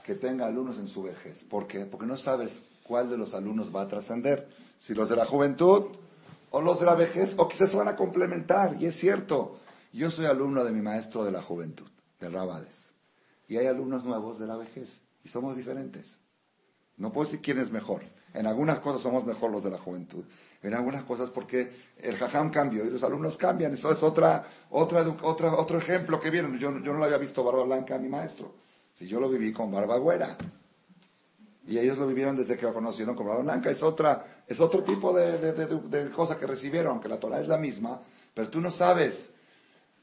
que tenga alumnos en su vejez. ¿Por qué? Porque no sabes cuál de los alumnos va a trascender si los de la juventud o los de la vejez, o quizás se van a complementar. Y es cierto, yo soy alumno de mi maestro de la juventud, de Rabades, y hay alumnos nuevos de la vejez, y somos diferentes. No puedo decir quién es mejor. En algunas cosas somos mejor los de la juventud. En algunas cosas porque el jajam cambió y los alumnos cambian. Eso es otra, otra, otra, otro ejemplo que viene. Yo, yo no lo había visto barba blanca a mi maestro. Si yo lo viví con barba güera. Y ellos lo vivieron desde que lo conocieron como la blanca. Es, otra, es otro tipo de, de, cosa que recibieron, aunque la Torah es la misma, pero tú no sabes.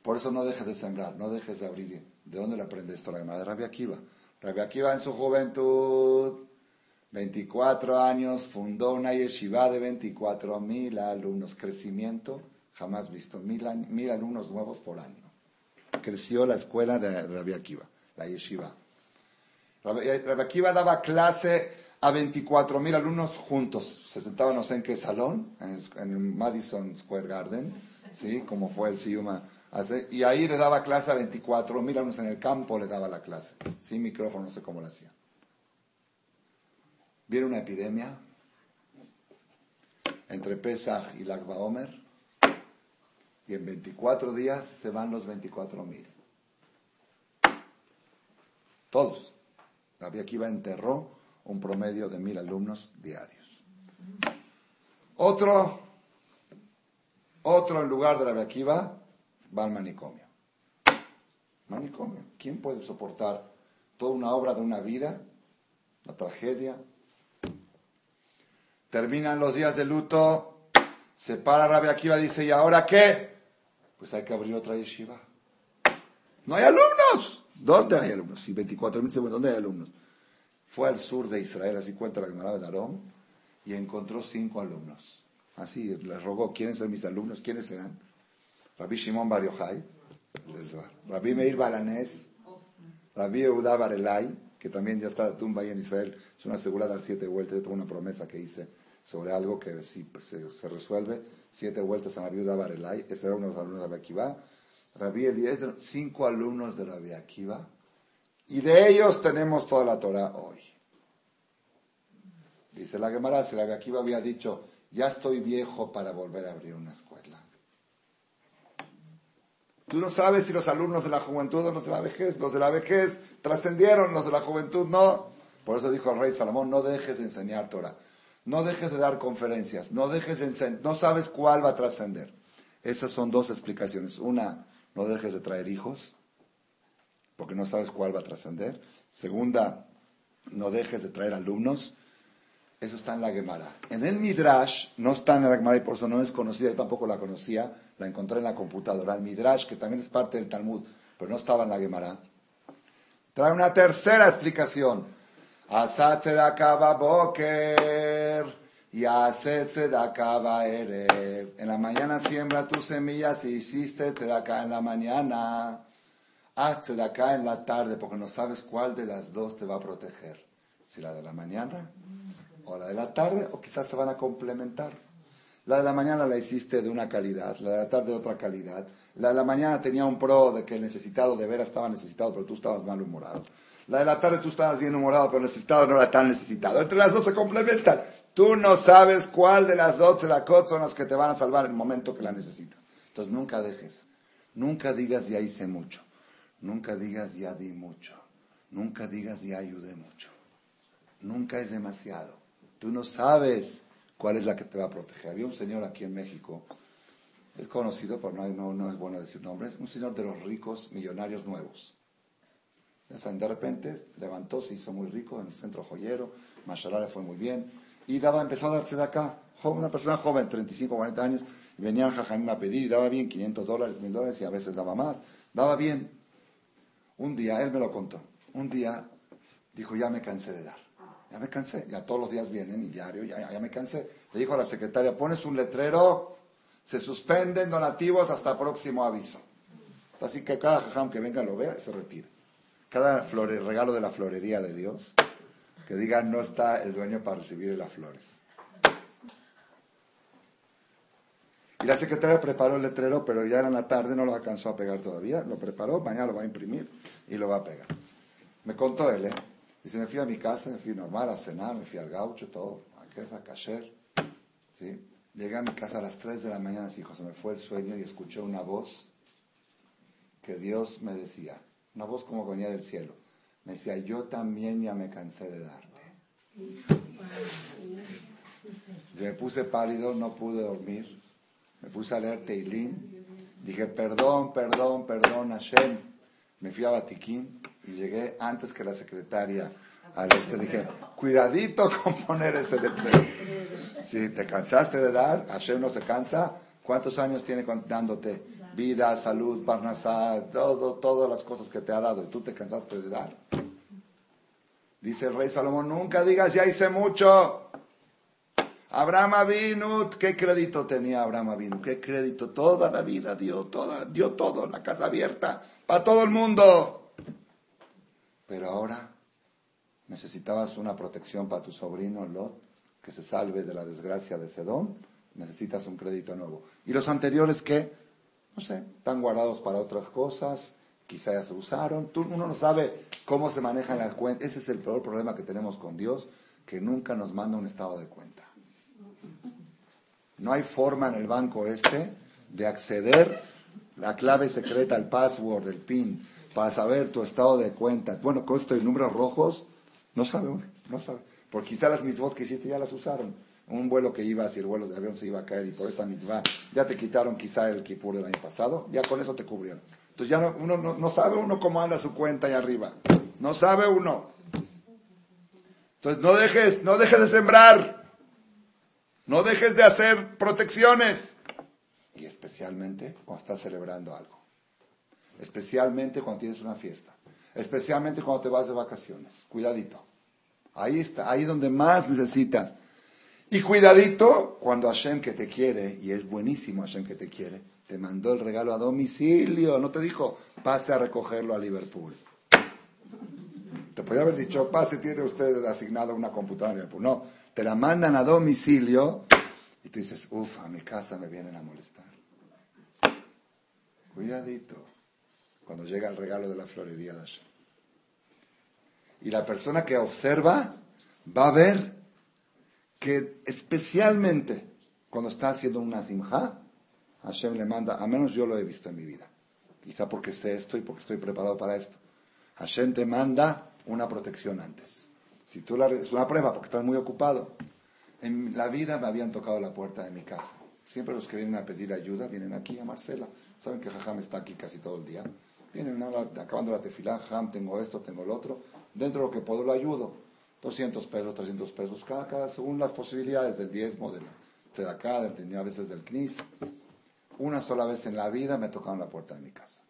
Por eso no dejes de sembrar, no dejes de abrir. ¿De dónde le aprende esto la llamada de Rabbi Akiva? Rabbi Akiva en su juventud, 24 años, fundó una yeshiva de 24 mil alumnos. Crecimiento jamás visto, mil, alumnos nuevos por año. Creció la escuela de Rabbi Akiva, la yeshiva. Rabbi Akiva daba clase a 24 mil alumnos juntos. Se sentaban no sé en qué salón, en el, Madison Square Garden, ¿sí? como fue el Siyuma. Y ahí le daba clase a 24 mil alumnos en el campo, le daba la clase. Sin micrófono, no sé cómo lo hacía. Viene una epidemia entre Pesach y Lag Omer y en 24 días se van los 24 mil. Todos. Rabbi Akiva enterró un promedio de mil alumnos diarios. Otro, otro en lugar de Rabbi Akiva va al manicomio. Manicomio. ¿Quién puede soportar toda una obra de una vida, la tragedia? Terminan los días de luto, Se para Rabbi Akiva dice, ¿y ahora qué? Pues hay que abrir otra yeshiva. No hay alumnos. ¿Dónde hay alumnos? Si 24 mil ¿dónde hay alumnos? Fue al sur de Israel, así cuenta la Gemara de Darón, y encontró cinco alumnos. Así les rogó, ¿quieren ser mis alumnos? ¿Quiénes serán? Rabbi Shimon Bar Yochai, Rabbi Meir Balanés, Rabbi Eudá Barelay, que también ya está la tumba ahí en Israel, es una segura dar siete vueltas, yo tengo una promesa que hice sobre algo que si se, resuelve, siete vueltas a Rabbi Eudá Barelay, ese era uno de los alumnos de Rabbi Akiva, Rabbi Eliezer, cinco alumnos de Rabbi Akiva, y de ellos tenemos toda la Torah hoy. Dice la Gemara, si Rabbi Akiva había dicho, ya estoy viejo para volver a abrir una escuela. Tú no sabes si los alumnos de la juventud o los de la vejez, los de la vejez trascendieron, los de la juventud no. Por eso dijo el rey Salomón, no dejes de enseñar Torah, no dejes de dar conferencias, no dejes de enseñar, no sabes cuál va a trascender. Esas son dos explicaciones. Una, no dejes de traer hijos, porque no sabes cuál va a trascender. Segunda, no dejes de traer alumnos, eso está en la Gemara. En el Midrash, no está en la Gemara y por eso no es conocida, yo tampoco la conocía, la encontré en la computadora. El Midrash, que también es parte del Talmud, pero no estaba en la Gemara, trae una tercera explicación. boker y. En la mañana siembra tus semillas y hiciste tzedakah en la mañana. Haz tzedakah en la tarde porque no sabes cuál de las dos te va a proteger. Si la de la mañana o la de la tarde, o quizás se van a complementar. La de la mañana la hiciste de una calidad, la de la tarde de otra calidad. La de la mañana tenía un pro de que el necesitado de veras estaba necesitado, pero tú estabas mal humorado. La de la tarde tú estabas bien humorado, pero el necesitado no era tan necesitado. Entre las dos se complementan. Tú no sabes cuál de las dos cot son las que te van a salvar en el momento que la necesitas. Entonces nunca dejes, nunca digas ya hice mucho, nunca digas ya di mucho, nunca digas ya ayudé mucho. Nunca es demasiado. Tú no sabes cuál es la que te va a proteger. Había un señor aquí en México, es conocido, pero no, es bueno decir nombres, un señor de los ricos millonarios nuevos. De repente levantó, se hizo muy rico en el centro joyero, Mashallah fue muy bien, y daba, empezó a darse de acá, una persona joven, 35, 40 años, y venía al Jajamim a pedir, y daba bien 500 dólares, 1000 dólares, y a veces daba más, daba bien. Un día, él me lo contó, un día dijo, ya me cansé de dar. Ya me cansé, ya todos los días vienen y diario, ya, ya me cansé. Le dijo a la secretaria, pones un letrero, se suspenden donativos hasta próximo aviso. Así que cada jajam que venga lo vea y se retira. Cada regalo de la florería de Dios, que diga no está el dueño para recibir las flores. Y la secretaria preparó el letrero, pero ya era en la tarde, no lo alcanzó a pegar todavía. Lo preparó, mañana lo va a imprimir y lo va a pegar. Me contó él, ¿eh? Dice, me fui a mi casa, me fui normal a cenar, me fui al gaucho, todo, a quefa, cacher. ¿sí? Llegué a mi casa a las 3 de la mañana, hijo, se me fue el sueño y escuché una voz que Dios me decía, una voz como venía del cielo. Me decía, yo también ya me cansé de darte. Se me puse pálido, no pude dormir. Me puse a leer Teilín. Dije, perdón, perdón, perdón, Hashem. Me fui a Batiquín y llegué antes que la secretaria al este. Dije, cuidadito con poner ese letrero. Si te cansaste de dar, Hashem no se cansa. ¿Cuántos años tiene dándote? Vida, salud, parnasá, todo, todas las cosas que te ha dado. ¿Y tú te cansaste de dar? Dice el rey Salomón, nunca digas, ya hice mucho. Abraham Avinu, ¿qué crédito tenía Abraham Avinu? ¿Qué crédito? Toda la vida dio, toda, dio todo, la casa abierta, para todo el mundo. Pero ahora necesitabas una protección para tu sobrino Lot, que se salve de la desgracia de Sedón, necesitas un crédito nuevo. ¿Y los anteriores qué? No sé, están guardados para otras cosas, quizá se usaron. Tú, uno no sabe cómo se manejan las cuentas. Ese es el peor problema que tenemos con Dios, que nunca nos manda un estado de cuenta. No hay forma en el banco este de acceder la clave secreta, el password, el PIN, para saber tu estado de cuenta. Bueno, con estos números rojos, no sabe uno, no sabe. Porque quizá las misvot que hiciste ya las usaron. Un vuelo que iba, si el vuelo de avión se iba a caer y por esa misma ya te quitaron quizá el kipur del año pasado, ya con eso te cubrieron. Entonces ya no, uno no, sabe uno cómo anda su cuenta ahí arriba. No sabe uno. Entonces no dejes, no dejes de sembrar. No dejes de hacer protecciones. Y especialmente cuando estás celebrando algo. Especialmente cuando tienes una fiesta. Especialmente cuando te vas de vacaciones. Cuidadito. Ahí está, ahí es donde más necesitas. Y cuidadito cuando Hashem que te quiere, y es buenísimo Hashem que te quiere, te mandó el regalo a domicilio. No te dijo, pase a recogerlo a Liverpool. Te podría haber dicho, pase, tiene usted asignado una computadora. No, te la mandan a domicilio y tú dices, uff, a mi casa me vienen a molestar. Cuidadito cuando llega el regalo de la florería de Hashem. Y la persona que observa va a ver que especialmente cuando está haciendo una simja, Hashem le manda, a menos yo lo he visto en mi vida, quizá porque sé esto y porque estoy preparado para esto. Hashem te manda una protección antes. Si tú la, es una prueba porque estás muy ocupado. En la vida me habían tocado la puerta de mi casa. Siempre los que vienen a pedir ayuda vienen aquí a Marcela. Saben que Jajam está aquí casi todo el día. Vienen acabando la tefilá, Jajam, tengo esto, tengo lo otro. Dentro de lo que puedo lo ayudo. 200 pesos, 300 pesos, cada, cada según las posibilidades del diezmo, del acá, del, a veces del CNIS. Una sola vez en la vida me tocaron la puerta de mi casa.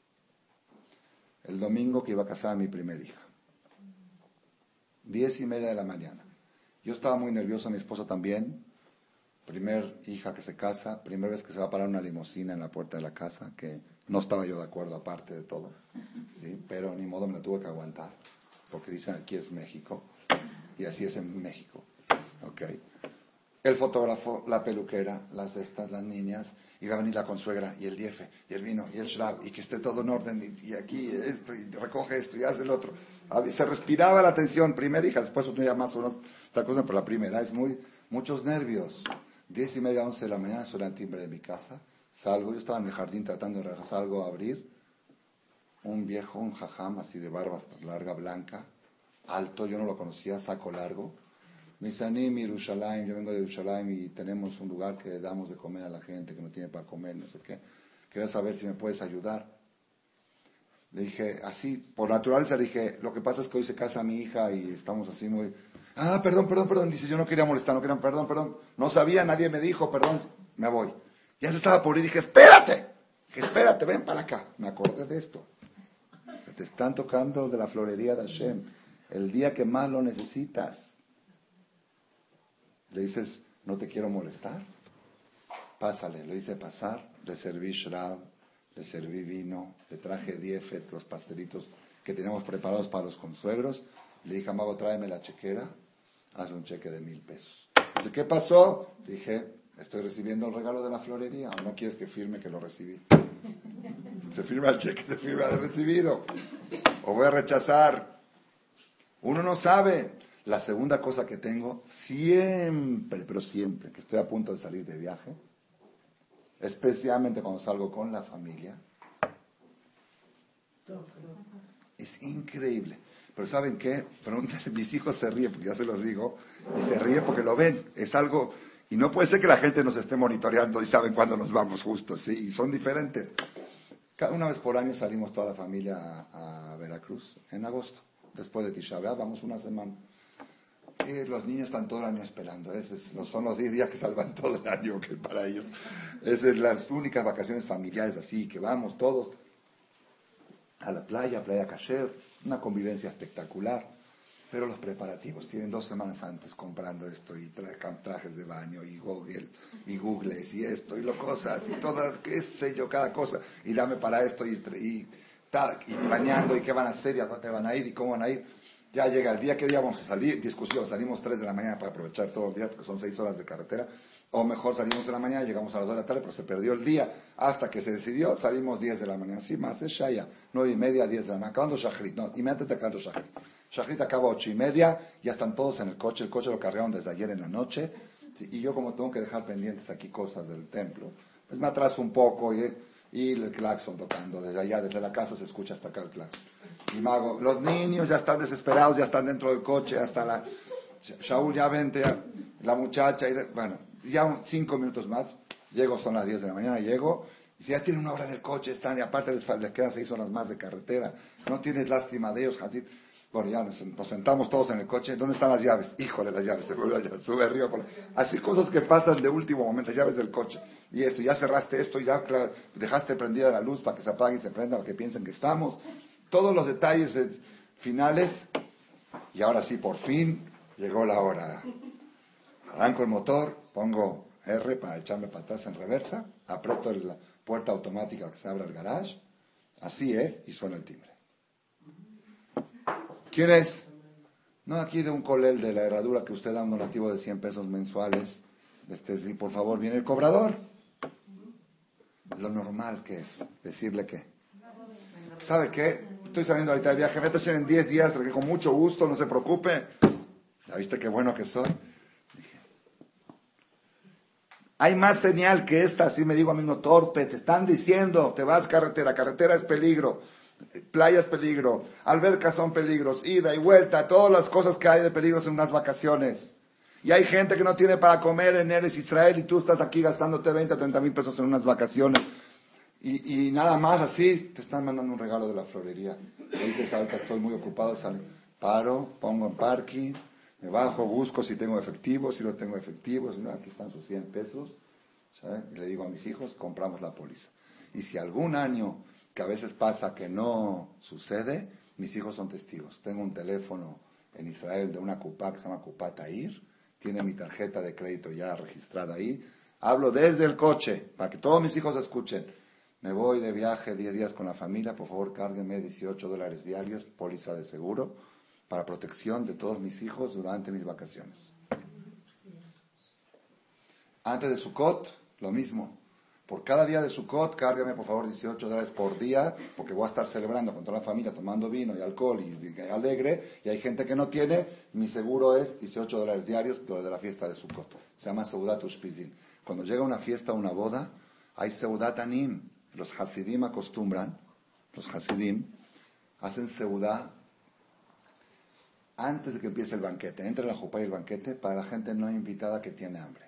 El domingo que iba a casar a mi primera hija. Diez y media de la mañana. Yo estaba muy nervioso, mi esposa también. Primer hija que se casa, primera vez que se va a parar una limusina en la puerta de la casa, que no estaba yo de acuerdo aparte de todo. ¿sí? Pero ni modo me la tuve que aguantar, porque dicen aquí es México. Y así es en México. Okay. El fotógrafo, la peluquera, las estas, las niñas, y va a venir la consuegra, y el diefe, y el vino, y el shrab, y que esté todo en orden, y, aquí esto, y recoge esto, y hace el otro. Se respiraba la tensión, primera hija, después tenía más o menos, esta cosa, pero la primera es muy, muchos nervios. Diez y media, once de la mañana suena el timbre de mi casa, salgo, yo estaba en el jardín tratando de regresar algo a abrir, un viejo, un jajam así de barba larga, blanca, alto, yo no lo conocía, saco largo. Me dice, Anim, Yerushalayim, yo vengo de Yerushalayim y tenemos un lugar que damos de comer a la gente que no tiene para comer, no sé qué. Quería saber si me puedes ayudar. Le dije, así, por naturaleza le dije, lo que pasa es que hoy se casa mi hija y estamos así muy... Ah, perdón, perdón, perdón. Dice, yo no quería molestar, no quería, perdón, perdón. No sabía, nadie me dijo, perdón, me voy. Ya se estaba por ir y dije, espérate, espérate, ven para acá. Me acordé de esto. te están tocando de la florería de Hashem el día que más lo necesitas. Le dices, no te quiero molestar. Pásale, lo hice pasar, le serví shrab, le serví vino, le traje diefet, los pastelitos que teníamos preparados para los consuegros. Le dije a Mago, tráeme la chequera, haz un cheque de mil pesos. Dice, ¿qué pasó? Dije, estoy recibiendo el regalo de la florería, ¿o no quieres que firme que lo recibí? Se firma el cheque, se firma de recibido. O voy a rechazar uno no sabe. La segunda cosa que tengo, siempre, pero siempre, que estoy a punto de salir de viaje, especialmente cuando salgo con la familia, es increíble. Pero ¿saben qué? <laughs> mis hijos se ríen, porque ya se los digo, y se ríen porque lo ven. Es algo, y no puede ser que la gente nos esté monitoreando y saben cuándo nos vamos justos, ¿sí? Y son diferentes. Cada una vez por año salimos toda la familia a Veracruz, en agosto después de Tisha vamos una semana. Y los niños están todo el año esperando. Esos son los 10 días que salvan <laughs> todo el año que para ellos. Esas son las únicas vacaciones familiares así, que vamos todos a la playa, playa Cacher, una convivencia espectacular. Pero los preparativos, tienen dos semanas antes comprando esto y trajes de baño y Google y Google y esto y lo cosas y todas, qué sé yo, cada cosa. Y dame para esto y, y y planeando y qué van a hacer y a dónde van a ir y cómo van a ir. Ya llega el día, ¿qué día vamos a salir? Discusión, salimos 3 de la mañana para aprovechar todo el día porque son 6 horas de carretera. O mejor salimos de la mañana, llegamos a las 2 de la tarde, pero se perdió el día. Hasta que se decidió, salimos 10 de la mañana. Sí, más es Shaya, 9 y media, 10 de la mañana. Acabando Shachrit, no, inmediatamente acabando Shachrit. Shachrit acaba 8 y media, ya están todos en el coche. El coche lo cargaron desde ayer en la noche. y yo como tengo que dejar pendientes aquí cosas del templo, pues me atraso un poco y y el claxon tocando. Desde allá, desde la casa se escucha hasta acá el claxon. Y mago, los niños ya están desesperados, ya están dentro del coche, hasta la... Shaul ya vente, la muchacha, y bueno, ya cinco minutos más, llego, son las 10 de la mañana, llego, y si ya tienen una hora en el coche, están, y aparte les, les quedan seis horas más de carretera, no tienes lástima de ellos, así, Bueno, ya nos, sentamos todos en el coche. ¿Dónde están las llaves? Híjole, las llaves. Se vuelve allá, sube arriba. Así cosas que pasan de último momento, las llaves del coche. Y esto, ya cerraste esto, ya dejaste prendida la luz para que se apague y se prenda, para que piensen que estamos. Todos los detalles finales. Y ahora sí, por fin, llegó la hora. Arranco el motor, pongo R para echarme para atrás en reversa, aprieto la puerta automática que se abre el garage. Así, ¿eh? Y suena el timbre. ¿Quién es? No, aquí de un colel de la herradura que usted da un donativo de 100 pesos mensuales. Este, sí, por favor, viene el cobrador. Lo normal que es decirle que. ¿Sabe qué? Estoy saliendo ahorita de viaje, métase en 10 días, que con mucho gusto, no se preocupe. ¿Ya viste qué bueno que soy? Hay más señal que esta, así me digo a mí no torpe, te están diciendo, te vas carretera, carretera es peligro playas peligro, albercas son peligros, ida y vuelta, todas las cosas que hay de peligros en unas vacaciones. Y hay gente que no tiene para comer en Eres Israel y tú estás aquí gastándote 20, 30 mil pesos en unas vacaciones. Y, nada más así, te están mandando un regalo de la florería. Y dices, ahorita estoy muy ocupado, sale. Paro, pongo en parking, me bajo, busco si tengo efectivo, si no tengo efectivo, si no, aquí están sus 100 pesos. Y le digo a mis hijos, compramos la póliza. Y si algún año que a veces pasa que no sucede, mis hijos son testigos. Tengo un teléfono en Israel de una cupa que se llama Cupa Tair, tiene mi tarjeta de crédito ya registrada ahí. Hablo desde el coche, para que todos mis hijos escuchen. Me voy de viaje 10 días con la familia, por favor cárguenme 18 dólares diarios, póliza de seguro, para protección de todos mis hijos durante mis vacaciones. Antes de Sukkot, lo mismo. Por cada día de Sukkot, cárgame por favor 18 dólares por día, porque voy a estar celebrando con toda la familia, tomando vino y alcohol y, alegre, y hay gente que no tiene, mi seguro es 18 dólares diarios de la fiesta de Sukkot. Se llama Seudat Ushpizin. Cuando llega una fiesta, una boda, hay Seudat Anim. Los Hasidim acostumbran, los Hasidim, hacen Seudat antes de que empiece el banquete. Entra la jupa y el banquete para la gente no invitada que tiene hambre.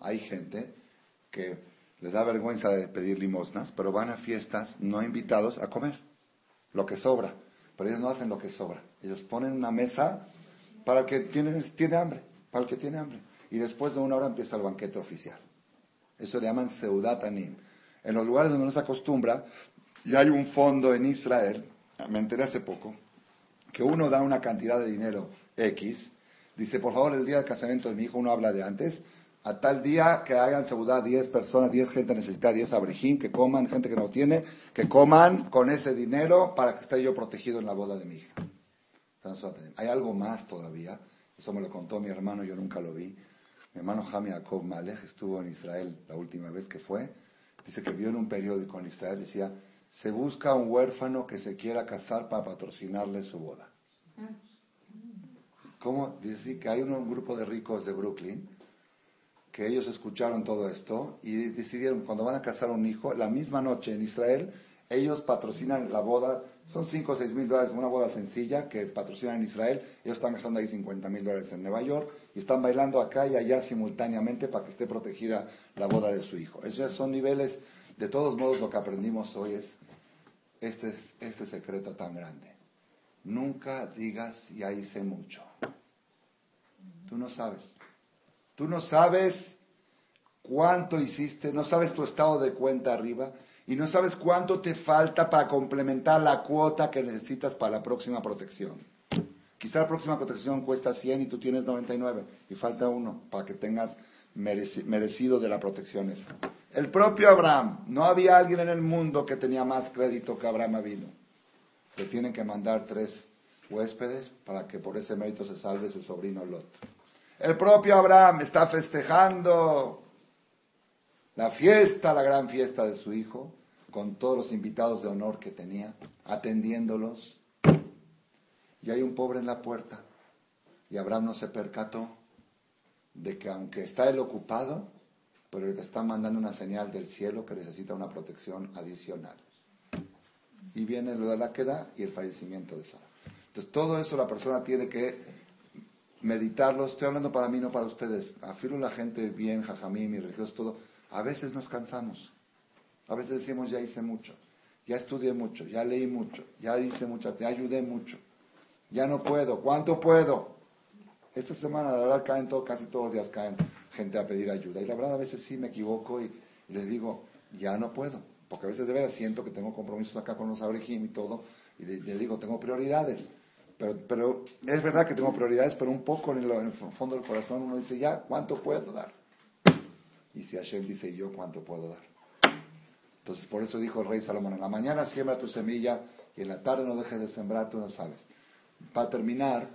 Hay gente que les da vergüenza de pedir limosnas, pero van a fiestas no invitados a comer lo que sobra. Pero ellos no hacen lo que sobra. Ellos ponen una mesa para el que tiene, tiene hambre, para el que tiene hambre. Y después de una hora empieza el banquete oficial. Eso le llaman Seudat Anim. En los lugares donde no se acostumbra, y hay un fondo en Israel, me enteré hace poco, que uno da una cantidad de dinero X, dice, por favor, el día del casamiento de mi hijo, uno habla de antes, a tal día que hagan seguridad 10 personas, 10 gente necesita 10 abrijín, que coman, gente que no tiene, que coman con ese dinero para que esté yo protegido en la boda de mi hija. Hay algo más todavía, eso me lo contó mi hermano, yo nunca lo vi. Mi hermano Jami Jacob Malek estuvo en Israel la última vez que fue. Dice que vio en un periódico en Israel, decía, se busca un huérfano que se quiera casar para patrocinarle su boda. ¿Cómo? Dice que hay un grupo de ricos de Brooklyn que ellos escucharon todo esto y decidieron, cuando van a casar un hijo, la misma noche en Israel, ellos patrocinan la boda, son 5 o 6 mil dólares, una boda sencilla que patrocinan en Israel, ellos están gastando ahí 50 mil dólares en Nueva York y están bailando acá y allá simultáneamente para que esté protegida la boda de su hijo. Esos son niveles, de todos modos lo que aprendimos hoy es este, este secreto tan grande. Nunca digas ya hice mucho. Tú no sabes. Tú no sabes cuánto hiciste, no sabes tu estado de cuenta arriba y no sabes cuánto te falta para complementar la cuota que necesitas para la próxima protección. Quizá la próxima protección cuesta 100 y tú tienes 99 y falta uno para que tengas merecido de la protección esa. El propio Abraham, no había alguien en el mundo que tenía más crédito que Abraham vino. Le tienen que mandar tres huéspedes para que por ese mérito se salve su sobrino Lot. El propio Abraham está festejando la fiesta, la gran fiesta de su hijo, con todos los invitados de honor que tenía, atendiéndolos. Y hay un pobre en la puerta. Y Abraham no se percató de que aunque está él ocupado, pero le está mandando una señal del cielo que necesita una protección adicional. Y viene lo de la queda y el fallecimiento de Sara. Entonces todo eso la persona tiene que meditarlo, estoy hablando para mí, no para ustedes. Afilo la gente bien, jajamí, mi religioso, todo. A veces nos cansamos. A veces decimos, ya hice mucho. ya estudié mucho, ya leí mucho, ya hice mucho, ya ayudé mucho, ya no puedo, ¿cuánto puedo? Esta semana, la verdad, caen todo, casi todos los días caen gente a pedir ayuda. Y la verdad, a veces sí me equivoco y, les digo, ya no puedo. Porque a veces de veras siento que tengo compromisos acá con los abrejim y todo. Y les digo, tengo prioridades. Pero, pero es verdad que tengo prioridades, pero un poco en, el fondo del corazón uno dice, ya, ¿cuánto puedo dar? Y si Hashem dice, yo, ¿cuánto puedo dar? Entonces, por eso dijo el rey Salomón, en la mañana siembra tu semilla y en la tarde no dejes de sembrar, tú no sabes. Para terminar,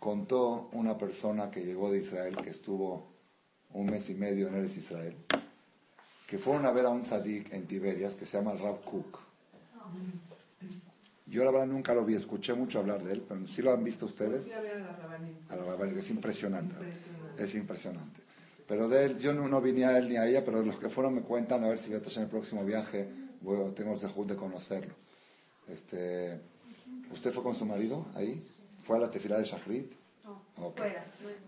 contó una persona que llegó de Israel, que estuvo un mes y medio en Eres Israel, que fueron a ver a un tzadik en Tiberias que se llama Rav Cook. Yo la verdad nunca lo vi, escuché mucho hablar de él, pero sí lo han visto ustedes. a la es impresionante, es impresionante. Pero de él, yo no, no vine a él ni a ella, pero los que fueron me cuentan, a ver si voy a estar en el próximo viaje, tengo el dejud de conocerlo. Este, ¿Usted fue con su marido ahí? ¿Fue a la tefila de Shachrit?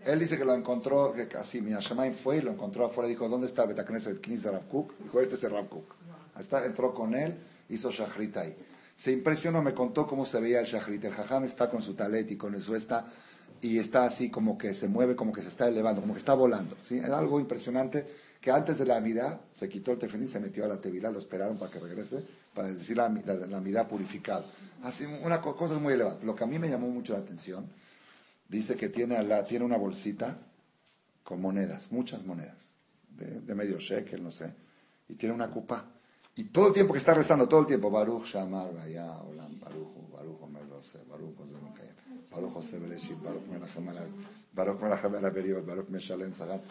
Él dice que lo encontró, que casi mi Shamaim fue y lo encontró afuera. Dijo, ¿dónde está Betacneset Knis de Rav Dijo, este es el Rav Kuk. entró con él, hizo Shachrit ahí se impresionó, me contó cómo se veía el shahrit. El jajam está con su talet y con el suesta y está así como que se mueve, como que se está elevando, como que está volando. ¿sí? Es algo impresionante que antes de la amidad se quitó el tefilín, se metió a la tevilá, lo esperaron para que regrese, para decir la, la, amidad purificada. Así, una cosa muy elevada. Lo que a mí me llamó mucho la atención, dice que tiene, la, tiene una bolsita con monedas, muchas monedas, de, medio shekel, no sé, y tiene una copa y todo el tiempo que está rezando, todo el tiempo, Baruch Shamar Vaya, Olam, Baruch, Baruch Omer Rose, Baruch Ozer Baruch José Bereshit, Baruch Melachem Baruch Alaberiot, Baruch Meshalem Sagat.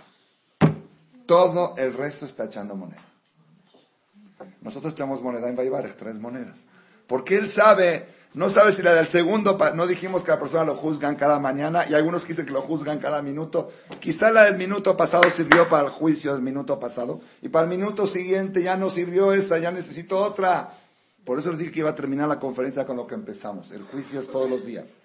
Todo el resto está echando moneda. Nosotros echamos moneda en Baibares, tres monedas. Porque él sabe no sabe si la del segundo, no dijimos que la persona lo juzgan cada mañana y algunos dicen que lo juzgan cada minuto. Quizá la del minuto pasado sirvió para el juicio del minuto pasado y para el minuto siguiente ya no sirvió esa, ya necesito otra. Por eso les dije que iba a terminar la conferencia con lo que empezamos. El juicio es todos los días.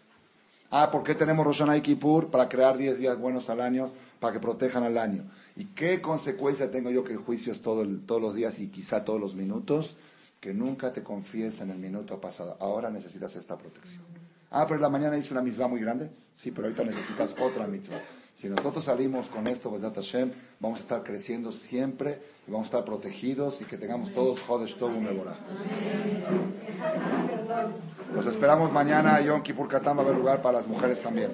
Ah, ¿por qué tenemos Roshana y Kippur? Para crear 10 días buenos al año, para que protejan al año. ¿Y qué consecuencia tengo yo que el juicio es todo todos los días y quizá todos los minutos? que nunca te confíes en el minuto pasado. Ahora necesitas esta protección. Ah, pero la mañana hice una mitzvah muy grande. Sí, pero ahorita necesitas otra mitzvah. Si nosotros salimos con esto, Hashem, vamos a estar creciendo siempre y vamos a estar protegidos y que tengamos todos Jodesh todo un. Los esperamos mañana. Yom Kippur va a haber lugar para las mujeres también.